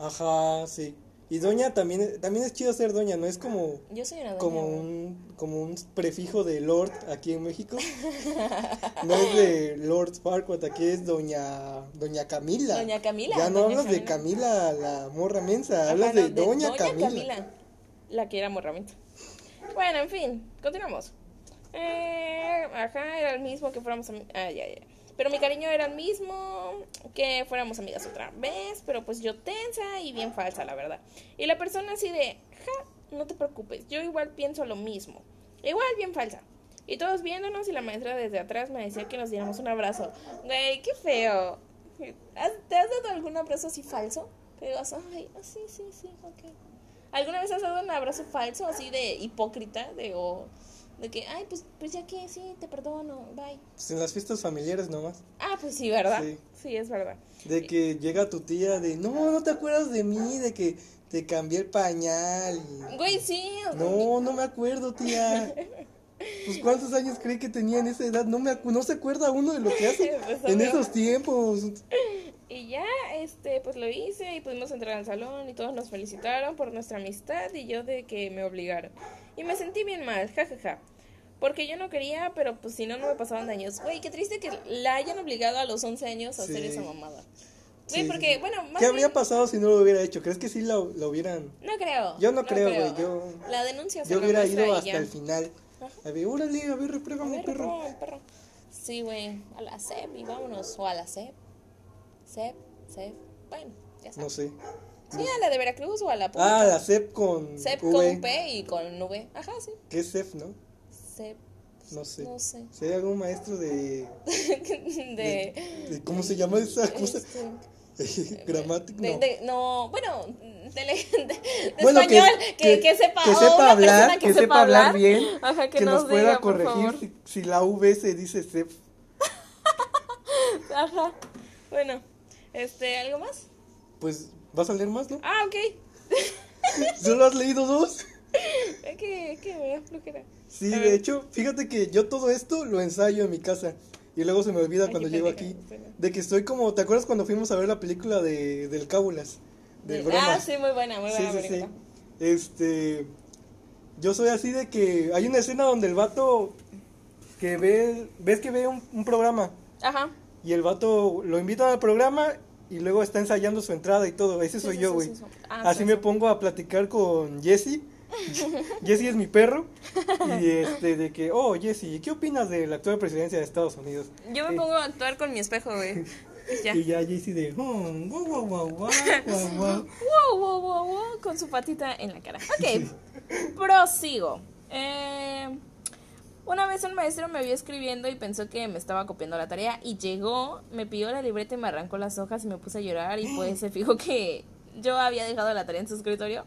Ajá, sí. Y doña también, también es chido ser doña, no es como, Yo soy una doña. como güey. un, como un prefijo de Lord aquí en México. (laughs) No es de Lord Farquaad, aquí es doña, doña Camila. Doña Camila, Ya no doña hablas de Camila. Camila, la morra mensa, Ajá, hablas no, de, doña, Camila. La que era morramita. Bueno, en fin, continuamos. Eh, ajá, era el mismo que fuéramos ami- Ah, ya, ya. Pero mi cariño era el mismo que fuéramos amigas otra vez, pero pues yo tensa y bien falsa, la verdad. Y la persona así de, ja, no te preocupes, yo igual pienso lo mismo. Igual bien falsa. Y todos viéndonos y la maestra desde atrás me decía que nos diéramos un abrazo. Güey, qué feo. ¿Has- ¿Te has dado algún abrazo así falso? Que digas, ay, ah, sí, sí, sí, ok. ¿Alguna vez has dado un abrazo falso así de hipócrita? De, o, de que, ay, pues, pues ya que sí, te perdono, bye. Pues en las fiestas familiares nomás. Ah, pues sí, ¿verdad? Sí. Sí, es verdad. De que llega tu tía de, no, no te acuerdas de mí, de que te cambié el pañal. y- Güey, sí. No, no me acuerdo, tía. (laughs) Pues cuántos años creí que tenía en esa edad. No me acu- no se acuerda uno de lo que hace (laughs) Pues, en esos tiempos. Y ya, este, pues lo hice y pudimos entrar al salón y todos nos felicitaron por nuestra amistad y yo de que me obligaron. Y me sentí bien mal, jajaja. Porque yo no quería, pero pues si no, no me pasaban daños. Güey, qué triste que la hayan obligado a los 11 años a hacer Sí. esa mamada. Güey, Sí, porque, sí. bueno, más ¿Qué habría bien- pasado si no lo hubiera hecho? ¿Crees que sí lo hubieran? No creo. Yo no creo, güey, yo- La denuncia Yo se la hubiera ido hasta ya. el final. Ajá. A ver, órale, a ver, repruébame, perro. perro. Sí, güey, a la SEP y vámonos. O a la SEP. SEP, SEP. Bueno, ya No sabes. sé. Sí, a la de Veracruz o a la pública. Ah, la CEP con CEP V. con P y con V. Ajá, sí. ¿Qué es CEP, no? CEP. No sé. No sé. ¿Sería algún maestro (laughs) de, de. de- ¿Cómo se llama esa cosa? este, (laughs) Gramática. No. no, bueno, de, de- (laughs) de Bueno, español, que, que- que sepa, que sepa hablar, que sepa hablar bien, Ajá, que, que nos pueda diga, corregir si, si la V se dice CEP. Ajá, bueno, este, ¿algo más? Pues, ¿vas a leer más, no? Ah, ok. (laughs) ¿Solo has leído dos? Es que, es que me da flojera. Sí, A de ver. hecho, fíjate que yo todo esto lo ensayo en mi casa. Y luego se me olvida Ay, cuando llego aquí. De que estoy como, ¿te acuerdas cuando fuimos a ver la película de del Cábulas? De ah, sí, muy buena, muy buena sí. Este, yo soy así de que hay una escena donde el vato que ve, ves que ve un, un programa Ajá. Y el vato lo invitan al programa y luego está ensayando su entrada y todo. Ese soy sí, yo, güey. sí. Ah, Así sí, me pongo a platicar con Jesse. (laughs) Jesse es mi perro. Y (laughs) este, de que, oh, Jesse, ¿qué opinas de la actual presidencia de Estados Unidos? Yo me Eh, pongo a actuar con mi espejo, güey. Y (laughs) ya. Y ya Jesse de, oh, guau, guau, guau, guau, guau. Wow, wow, wow, wow, con su patita en la cara. Ok, prosigo. Eh, una vez un maestro me vio escribiendo y pensó que me estaba copiando la tarea y llegó, me pidió la libreta y me arrancó las hojas y me puse a llorar y pues se fijó que yo había dejado la tarea en su escritorio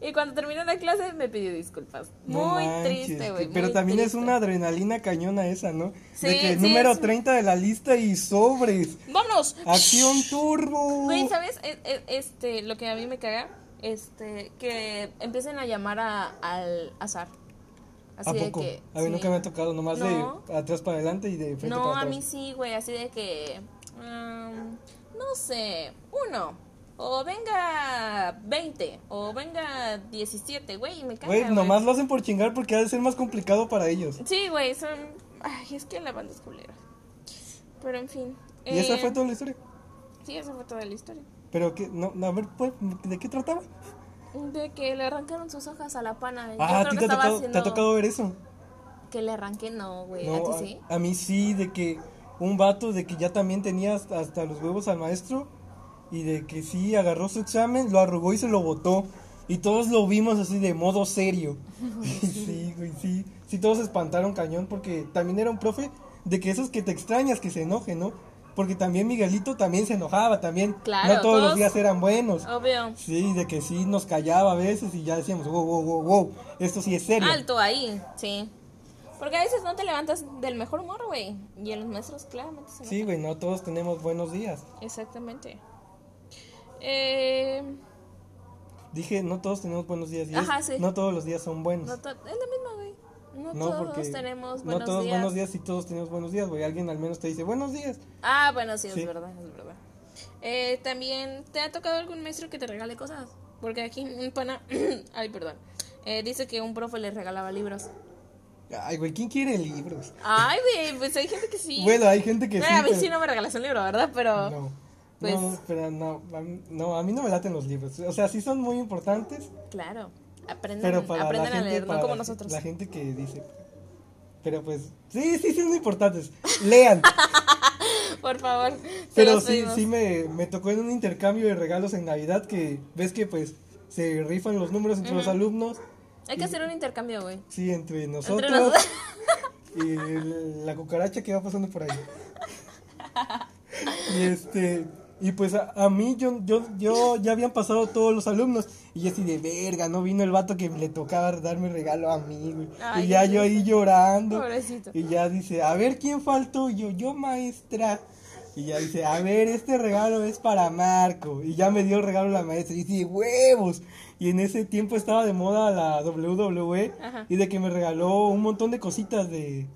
y cuando terminó la clase me pidió disculpas. No muy manches, triste, güey. Pero también es triste. una adrenalina cañona esa, ¿no? Sí, de que sí, número es- 30 de la lista y sobres. ¡Vámonos! Acción turbo. Güey, ¿sabes? E- e- Este, lo que a mí me caga, este, que empiecen a llamar a, al azar. Así ¿A de poco? que. a mí sí. nunca me ha tocado nomás No. de atrás para adelante y de frente No, para a atrás. mí sí, güey, así de que. um, no sé, uno. O venga 20, o venga 17, güey, y me caga. Güey, güey. nomás lo hacen por chingar porque ha de ser más complicado para ellos. Sí, güey, son. Ay, es que la banda es culera. Pero en fin. Y esa eh, fue toda la historia. Sí, esa fue toda la historia. Pero que, no, a ver, pues, ¿de qué trataba? De que le arrancaron sus hojas a la pana. Ah, a ti te ha, tocado, te ha haciendo- tocado ver eso. Que le arranqué, no, güey. No, ¿A ti a, sí? a mí sí, de que un vato de que ya también tenía hasta, hasta los huevos al maestro y de que sí agarró su examen, lo arrugó y se lo botó. Y todos lo vimos así de modo serio. (laughs) (laughs) sí, güey, sí. Sí, todos se espantaron cañón porque también era un profe de que esos que te extrañas que se enoje, ¿no? Porque también Miguelito también se enojaba, también. Claro, no todos, los días eran buenos. Obvio. Sí, de que sí nos callaba a veces y ya decíamos, wow, wow, wow, wow, esto sí es serio. Alto ahí, sí. Porque a veces no te levantas del mejor humor, güey. Y en los maestros claramente se Sí, güey, no todos tenemos buenos días. Exactamente. Eh, Dije, no todos tenemos buenos días. y es- Ajá, sí. No todos los días son buenos. no es lo mismo, güey. No, No, todos porque tenemos no buenos todos días. buenos días y todos tenemos buenos días, güey. Alguien al menos te dice buenos días. Ah, bueno, sí, Sí. es verdad, es verdad. Eh, También, ¿te ha tocado algún maestro que te regale cosas? Porque aquí un pana, (clears throat) ay, perdón, eh, dice que un profe le regalaba libros. Ay, güey, ¿quién quiere libros? Ay, güey, pues hay gente que sí. Bueno, hay gente que Bueno, sí. a mí pero- sí no me regalas un libro, ¿verdad? Pero... No. pues- No, pero no, a mí, no, a mí no me laten los libros. O sea, sí son muy importantes, Claro, aprendan, pero para aprendan a leer, no para como la, nosotros. la gente que dice. Pero pues, sí, sí, sí son importantes. Lean. (laughs) Por favor. Pero los sí, pedimos. sí me, me tocó en un intercambio de regalos en Navidad que ves que pues se rifan los números entre los alumnos. Hay que hacer un intercambio, güey. Sí, entre nosotros. Entre nosotros. (laughs) y la cucaracha que va pasando por ahí. (laughs) Y este, y pues a, a mí yo, yo, yo ya habían pasado todos los alumnos y yo así de verga, no vino el vato que le tocaba darme regalo a mí, güey. Ay, y ya yo ahí llorando. Pobrecito. Y ya dice, a ver quién faltó, Y yo, yo maestra. Y ya dice, a ver, este regalo es para Marco. Y ya me dio el regalo la maestra. Y dice, huevos. Y en ese tiempo estaba de moda la WWE. Ajá. Y de que me regaló un montón de cositas de,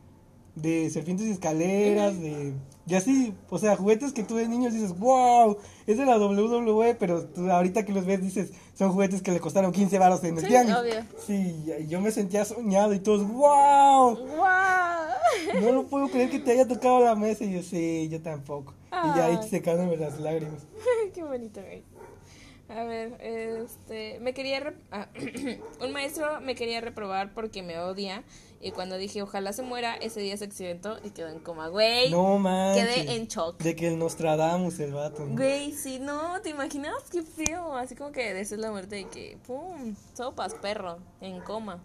de serpientes y escaleras, de... Y así, o sea, juguetes que tú de niños dices, wow, es de la WWE, pero tú ahorita que los ves dices, son juguetes que le costaron 15 baros en el Sí, tianguis. obvio. Sí, yo me sentía soñado y todos, wow, ¡Wow! no lo puedo creer que te haya tocado la mesa. Y yo, sí, yo tampoco. Y ya ahí secándome las lágrimas. (laughs) Qué bonito, güey. A ver, este, me quería, ah, (clears throat) un maestro me quería reprobar porque me odia y cuando dije ojalá se muera, ese día se accidentó y quedó en coma, güey. No manches. Quedé en shock. De que el Nostradamus, el vato. ¿no? Güey, sí, no, ¿te imaginas? Qué feo, así como que deseas la muerte y que, pum, sopas, perro, en coma.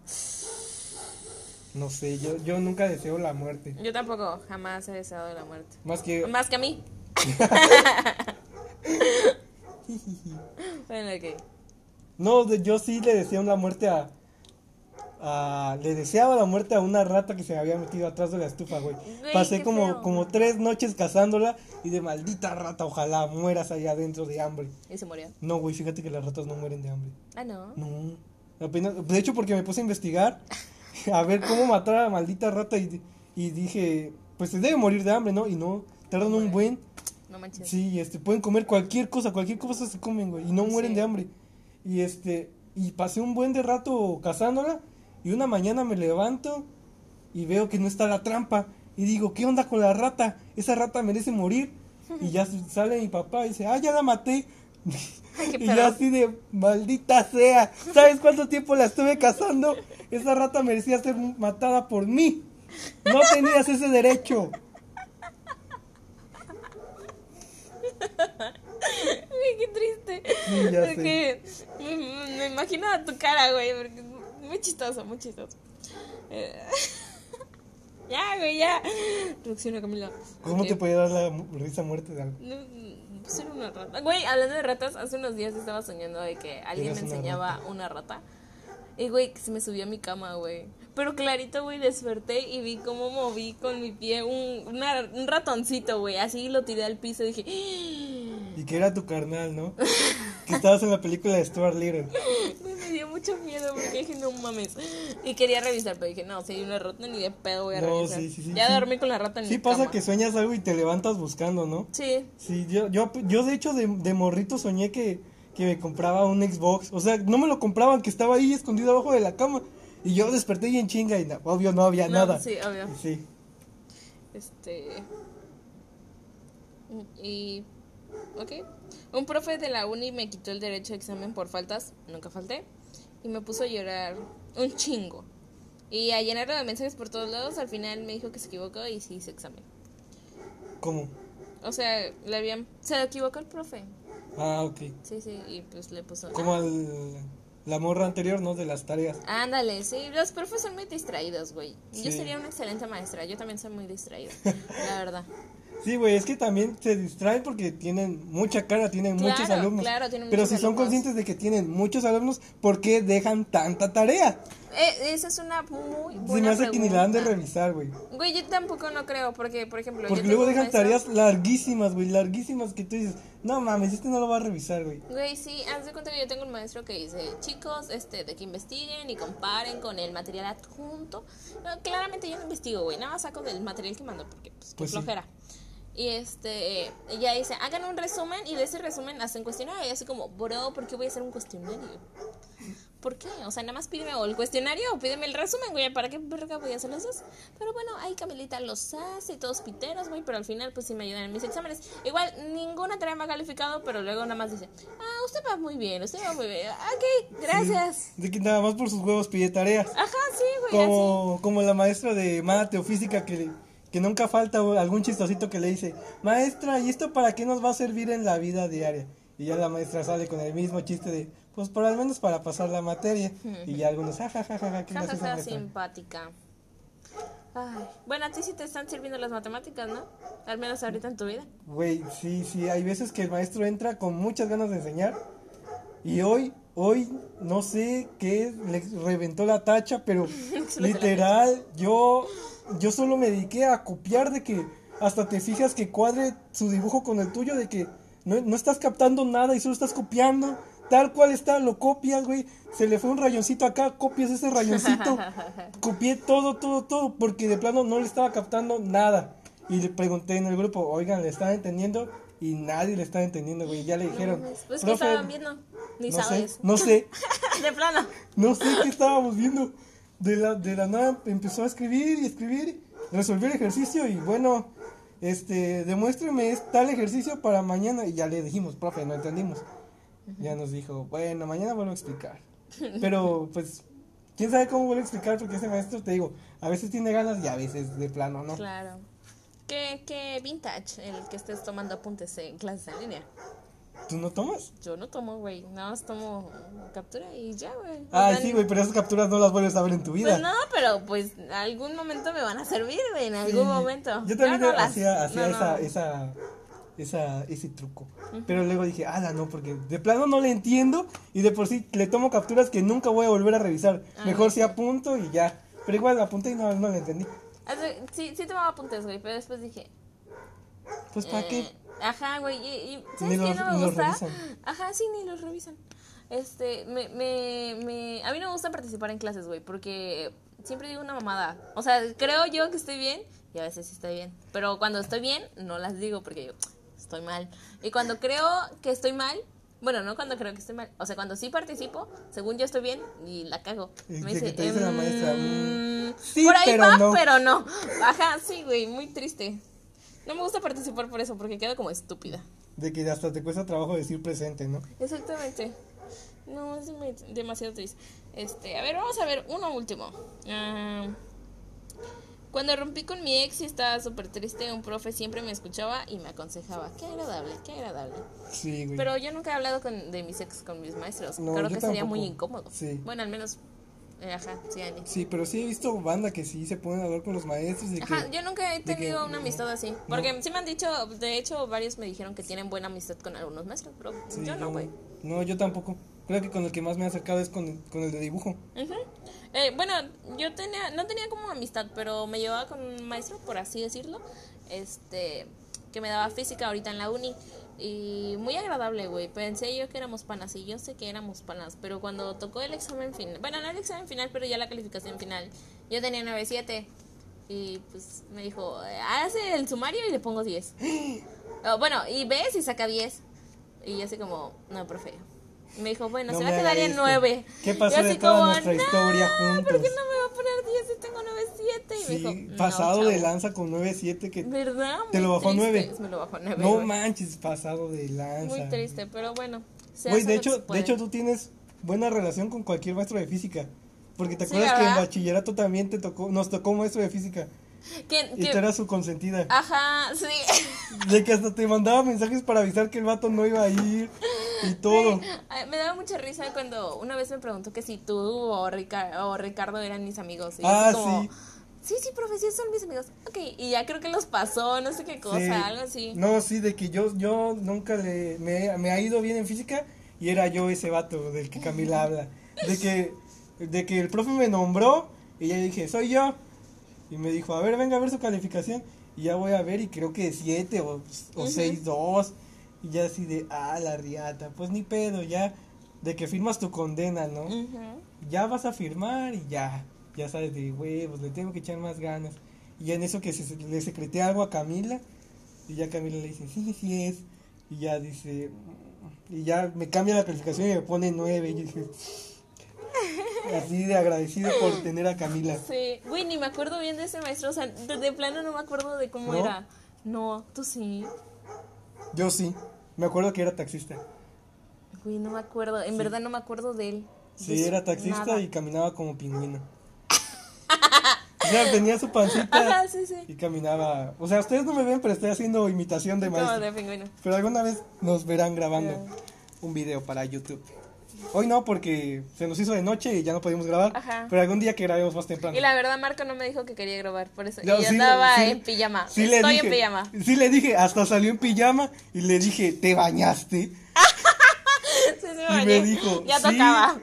No sé, yo, yo nunca deseo la muerte. Yo tampoco, jamás he deseado la muerte. Más que... Más que a mí. (laughs) (laughs) bueno, ok. No, yo sí le deseo la muerte a, a- Le deseaba la muerte a una rata que se había metido atrás de la estufa, güey. Pasé como, feo. como tres noches cazándola y de maldita rata, ojalá mueras allá adentro de hambre. Y se murió. No, güey, fíjate que las ratas no mueren de hambre. Ah, no. No. Apenas, de hecho, porque me puse a investigar (laughs) a ver cómo matar a la maldita rata y, y dije, pues se debe morir de hambre, ¿no? Y no, tardan un buen. No manches. Sí, este, pueden comer cualquier cosa, cualquier cosa se comen, güey, y no mueren Sí. de hambre. Y este, y pasé un buen de rato cazándola, y una mañana me levanto y veo que no está la trampa, y digo, ¿qué onda con la rata? Esa rata merece morir. Y ya (laughs) sale mi papá y dice, ah, ya la maté. (laughs) Y yo así de, maldita sea, ¿sabes cuánto tiempo la estuve cazando? Esa rata merecía ser matada por mí. No tenías ese derecho. Ay, qué triste. Sí, sé. me, me imagino a tu cara, güey. Porque muy chistoso, muy chistoso. Eh, (laughs) ya, güey, ya. Producción Camila. ¿Cómo te puede dar la risa muerte de algo? No, no, ser una rata. Güey, hablando de ratas, hace unos días estaba soñando de que alguien me una enseñaba una rata. Y, güey, que se me subió a mi cama, güey. Pero clarito, güey, desperté y vi cómo moví con mi pie un, una- un ratoncito, güey. Así lo tiré al piso y dije... Y que era tu carnal, ¿no? que estabas en la película de Stuart Little. (laughs) Güey, me dio mucho miedo porque dije, no mames. Y quería revisar, pero dije, no, si hay una rata ni de pedo voy a No, revisar. sí, sí, sí, ya dormí con la rata en Sí mi pasa cama. que sueñas algo y te levantas buscando, ¿no? Sí. Sí, yo, yo, yo de hecho de, de morrito soñé que, que me compraba un Xbox. O sea, no me lo compraban, que estaba ahí escondido abajo de la cama. Y yo desperté y en chinga y na- obvio no había No, nada. Sí, obvio. Sí. Este. Y. Ok. Un profe de la uni me quitó el derecho a examen por faltas. Nunca falté. Y me puso a llorar un chingo. Y a llenarlo de mensajes por todos lados. Al final me dijo que se equivocó y sí hizo examen. ¿Cómo? O sea, le habían. Se equivocó el profe. Ah, ok. Sí, sí. Y pues le puso. Como al, la morra anterior, ¿no? De las tareas. Ándale, sí, los profes son muy distraídos, güey. Sí. Yo sería una excelente maestra, yo también soy muy distraída, (laughs) la verdad. Sí, güey, es que también se distraen porque tienen mucha cara, tienen Claro, muchos alumnos. claro, tienen Pero muchos si son conscientes de que tienen muchos alumnos, ¿por qué dejan tanta tarea? Eh, esa es una muy buena Se me hace que ni la han de pregunta. revisar, güey. Güey, yo tampoco no creo, porque, por ejemplo, Porque yo luego dejan maestro- tareas larguísimas, güey, larguísimas que tú dices, no mames, este no lo va a revisar, güey. Güey, sí, haz de cuenta que yo tengo un maestro que dice, chicos, este, de que investiguen y comparen con el material adjunto. No, claramente yo no investigo, güey, nada más saco del material que mando, porque, pues, qué Pues sí. flojera. Y este, ella dice, hagan un resumen y de ese resumen hacen cuestionario. Y así como, bro, ¿por qué voy a hacer un cuestionario? ¿Por qué? O sea, nada más pídeme o el cuestionario o pídeme el resumen, güey. ¿Para qué verga voy a hacer los dos? Pero bueno, ahí Camilita los hace, todos piteros, güey. Pero al final, pues sí me ayudan en mis exámenes. Igual, ninguna tarea me ha calificado, pero luego nada más dice, ah, usted va muy bien, usted va muy bien. Ok, gracias. De que nada más por sus huevos pide tareas. Ajá, sí, güey, así. Como, como la maestra de mate o física que, que nunca falta algún chistosito que le dice, maestra, ¿y esto para qué nos va a servir en la vida diaria? Y ya la maestra sale con el mismo chiste de, pues por al menos para pasar la materia. Y ya algunos, jajajaja, qué Ja, ja, graciosa ja, maestra". simpática. Ay, bueno, a ti sí te están sirviendo las matemáticas, ¿no? Al menos ahorita en tu vida. Güey, sí, sí, hay veces que el maestro entra con muchas ganas de enseñar. Y hoy, hoy, no sé qué, le reventó la tacha, pero (laughs) literal, yo, yo solo me dediqué a copiar de que hasta te fijas que cuadre su dibujo con el tuyo, de que no, no estás captando nada y solo estás copiando. Tal cual está, lo copias, güey. Se le fue un rayoncito acá, copias ese rayoncito. (laughs) Copié todo, todo, todo, porque de plano no le estaba captando nada. Y le pregunté en el grupo, oigan, ¿le están entendiendo? Y nadie le estaba entendiendo, güey. Ya le dijeron. Pues que "Profe, estaban viendo. Ni no sé, sabes. no sé, (laughs) de plano. no sé qué estábamos viendo. De la, de la nada empezó a escribir y escribir. Resolvió el ejercicio y bueno, este, demuéstreme es tal ejercicio para mañana. Y ya le dijimos, profe, no entendimos. Ya nos dijo, bueno, mañana vuelvo a explicar. (laughs) Pero pues, quién sabe cómo vuelvo a explicar porque ese maestro, te digo, a veces tiene ganas y a veces de plano, ¿no? Claro. ¿Qué, qué vintage el que estés tomando apuntes en clases en línea? ¿Tú no tomas? Yo no tomo, güey. Nada más tomo captura y ya, güey. O sea, sí, güey, pero esas capturas no las vuelves a ver en tu vida. Pues no, pero pues algún momento me van a servir, güey. En algún Sí, momento. Yo también no las- hacía, hacía no, esa, no. esa, esa, ese truco. Pero luego dije, ah, no, porque de plano no le entiendo y de por sí le tomo capturas que nunca voy a volver a revisar. Ah, Mejor sí. si apunto y ya. Pero igual apunté y no, no le entendí. Hace- Sí, sí tomaba apuntes, güey, pero después dije... Pues, ¿para eh, qué? Ajá, güey, y, y ¿sabes qué no me gusta? Ajá, sí, ni los revisan. Este, me, me, me, a mí no me gusta participar en clases, güey, porque siempre digo una mamada. O sea, creo yo que estoy bien y a veces sí estoy bien. Pero cuando estoy bien, no las digo porque yo estoy mal. Y cuando creo que estoy mal, bueno, no cuando creo que estoy mal, o sea, cuando sí participo, según yo estoy bien y la cago. Me dice, te dice la "Em, maestra, mm, sí, por ahí pero va, no". pero no. Ajá, sí, güey, muy triste. No me gusta participar por eso, porque quedo como estúpida. De que hasta te cuesta trabajo decir presente, ¿no? Exactamente. No, es demasiado triste. Este, a ver, vamos a ver uno último. Ah, cuando rompí con mi ex y estaba súper triste, un profe siempre me escuchaba y me aconsejaba. Qué agradable, qué agradable. Sí, güey. Pero yo nunca he hablado con, de mis ex con mis maestros. No, Creo yo que sería muy tampoco. incómodo. Sí. Bueno, al menos, eh, ajá, sí, Ani. Sí, pero sí he visto banda que sí se a hablar con los maestros y que... Ajá, yo nunca he de que- tenido una amistad así. Porque sí me han dicho, de hecho, varios me dijeron que tienen buena amistad con algunos maestros, pero Sí, yo no, güey. No, yo tampoco. Creo que con el que más me he acercado es con, con el de dibujo. Ujú. Eh, bueno, yo tenía, no tenía como amistad, pero me llevaba con un maestro, por así decirlo, este, que me daba física ahorita en la uni. Y muy agradable, güey. Pensé yo que éramos panas y yo sé que éramos panas, pero cuando tocó el examen final, bueno, no el examen final, pero ya la calificación final, yo tenía 9.7 y pues me dijo, hace el sumario y le pongo 10. (gasps) Oh, bueno, y ves y saca 10. Y yo así como, no, profe. Me dijo, bueno, No se va a quedar en esto. 9. ¿Qué pasó Yo de así toda como, nuestra "No, historia juntos?" ¿Por qué no me va a poner 10 si tengo 9.7? Y me dijo, "No, pasado de chavo". lanza con 9.7 que... ¿Verdad? Te lo bajó triste. 9. Me lo bajó a 9. No manches, pasado de lanza. Muy triste, pero bueno. Güey, de que hecho, de hecho tú tienes buena relación con cualquier maestro de física. Porque te Sí, acuerdas que en bachillerato también te tocó, nos tocó maestro de física. ¿Quién- Y tú eras su consentida. Ajá, sí. De que hasta te mandaba mensajes para avisar que el vato no iba a ir (laughs) (laughs) y todo. Me daba mucha risa cuando una vez me preguntó que si tú o, Rica- o Ricardo eran mis amigos. Y yo Ah, como, sí. Sí, sí, profe, sí, son mis amigos. Ok, y ya creo que los pasó, no sé qué cosa, Sí. algo así. No, sí, de que yo, yo nunca le, me, me ha ido bien en física y era yo ese vato del que Camila habla. De que, de que el profe me nombró y ya dije, soy yo. Y me dijo, a ver, venga a ver su calificación. Y ya voy a ver y creo que 7 o, o Ujú. 6, 2. Y ya así de, ah, la riata, pues ni pedo, ya. De que firmas tu condena, ¿no? Ya vas a firmar y ya, ya sabes de huevos, le tengo que echar más ganas. Y ya en eso que se, le secreté algo a Camila, y ya Camila le dice, sí, sí es. Y ya dice, y ya me cambia la calificación y me pone nueve. Y yo dije, (laughs) así de agradecido por tener a Camila. Sí, güey, ni me acuerdo bien de ese maestro, o sea, de, de plano no me acuerdo de cómo ¿No? era. No, tú sí. Yo sí, me acuerdo que era taxista. Güey, no me acuerdo, en verdad no me acuerdo de él. Sí, De era taxista nada. y caminaba como pingüino. (laughs) O sea, tenía su pancita Ajá, sí, sí. y caminaba. O sea, ustedes no me ven, pero estoy haciendo imitación de maestro. de pingüino. Pero alguna vez nos verán grabando un video para YouTube. Hoy no, porque se nos hizo de noche y ya no podíamos grabar. Ajá. Pero algún día que grabemos más temprano. Y la verdad, Marco no me dijo que quería grabar, por eso. No, y yo sí, andaba sí, en pijama. sí le Estoy dije- en pijama. Sí le dije, hasta salió en pijama y le dije, ¿te bañaste? (laughs) Me Y me dijo, Ya tocaba.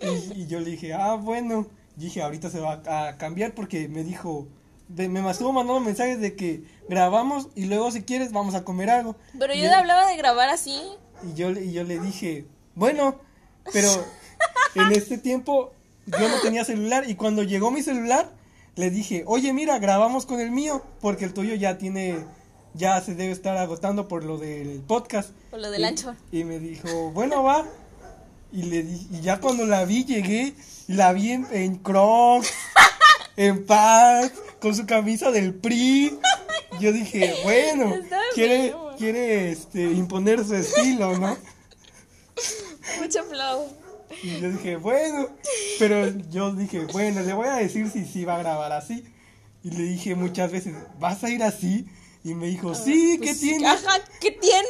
Y, y yo le dije, ah, bueno. Dije, ahorita se va a cambiar porque me dijo, de- me estuvo mandando mensajes de que grabamos y luego si quieres vamos a comer algo. Pero yo le hablaba de grabar así. Y yo, le- y yo le dije, bueno, pero (laughs) en este tiempo yo no tenía celular y cuando llegó mi celular le dije, oye, mira, grabamos con el mío porque el tuyo ya tiene, ya se debe estar agotando por lo del podcast. Por lo del Y- ancho. Y me dijo, bueno, va. Y, le di- y ya cuando la vi, llegué y la vi en, en Crocs, (laughs) en paz, con su camisa del PRI. Yo dije, bueno, quiere, quiere este, imponer su estilo, ¿no? (laughs) Mucho flow. Y yo dije, bueno, pero yo dije, bueno, le voy a decir si sí va a grabar así. Y le dije muchas veces, ¿vas a ir así? Y me dijo, sí, ¿qué Pues, tiene? Ajá, ¿qué tiene?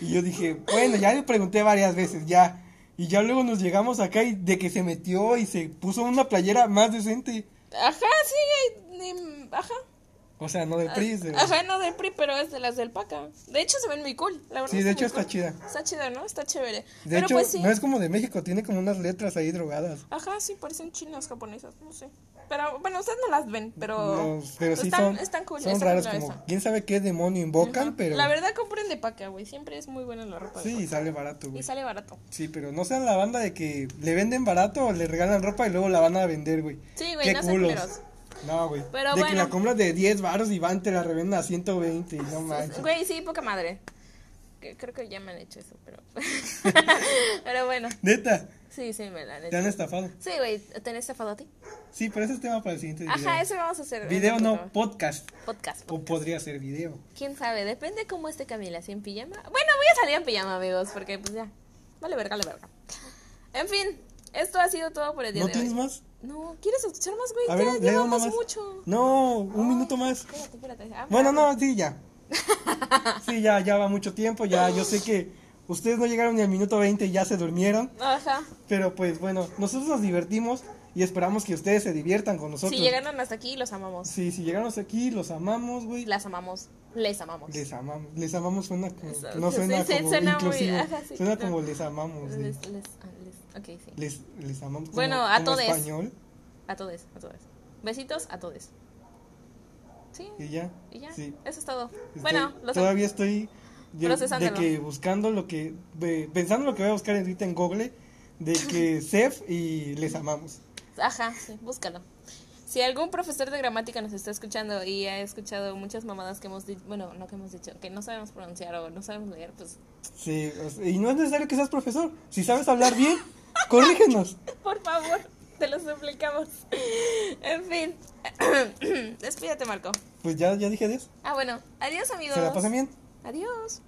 Y yo dije, bueno, ya le pregunté varias veces, ya. Y ya luego nos llegamos acá y de que se metió y se puso una playera más decente. Ajá, sí, ajá. O sea, no del PRI. de- Ajá, no del PRI, pero es de las del PACA. De hecho, se ven muy cool, la verdad. Sí, de hecho está cool. chida. Está chida, ¿no? Está chévere. De pero hecho, pues sí. no es como de México, tiene como unas letras ahí drogadas. Ajá, sí, parecen chinas japonesas, no sé. Pero bueno, ustedes no las ven, pero. No, pero sí están, son, están cool. son raras, como eso. quién sabe qué demonio invocan, Ajá. pero La verdad, compren de paca, güey. Siempre es muy buena la ropa. sí, paca. sale barato, Y güey. sale barato. Sí, pero no sean la banda de que le venden barato le regalan ropa y luego la van a vender, güey. Sí, güey, Qué no sean culos. culeros. No, güey. Pero de que bueno. la compras de 10 baros y van te la revenden a 120 y no manches. Güey, sí, poca madre. Que- Creo que ya me han hecho eso, pero. (laughs) pero bueno, Neta, sí, sí, me la han te han estafado. Sí, güey, ¿te han estafado a ti? Sí, pero ese es tema para el siguiente video. Ajá, eso vamos a hacer. Video no, podcast. Podcast. O podría ser video. ¿Quién sabe? Depende cómo esté Camila, si en pijama. Bueno, voy a salir en pijama, amigos, porque pues ya. Vale verga, vale verga. En fin, esto ha sido todo por el día ¿No de tienes hoy. más? No, ¿quieres escuchar más, güey? A ver, ya lee llevamos más. mucho. No, un minuto más. Espérate, espérate. Ah, Bueno, no, sí, ya. (laughs) Sí, ya, ya va mucho tiempo. Ya, yo sé que ustedes no llegaron ni al minuto 20 y ya se durmieron. Ajá. Pero pues bueno, nosotros nos divertimos y esperamos que ustedes se diviertan con nosotros. Si llegaron hasta aquí, los amamos. Sí, si llegaron hasta aquí, los amamos, güey. Las amamos. Les amamos. Les amamos. Les amamos suena como. No suena sí, como suena muy- ajá, sí, suena no. como les amamos. Les, les, ah, les- sí. Les, les amamos. como- Bueno, a como todes. español. A todos, a todos. Besitos a todos. Sí. Y ya. Y ya. Sí. Eso es todo. Estoy- bueno, los todavía estoy de, de que buscando lo que de- pensando lo que voy a buscar ahorita en Google de que (laughs) Sef y les amamos. Ajá, sí, búscalo. Si algún profesor de gramática nos está escuchando y ha escuchado muchas mamadas que hemos dicho, bueno, no que hemos dicho, que no sabemos pronunciar o no sabemos leer, pues Sí, y no es necesario que seas profesor. Si sabes hablar bien, (laughs) corrígenos. (laughs) por favor, te lo suplicamos. En fin, (clears throat) despídete, Marco. Pues ya ya dije adiós. Ah, bueno, adiós, amigos. Se la pasan bien. Adiós.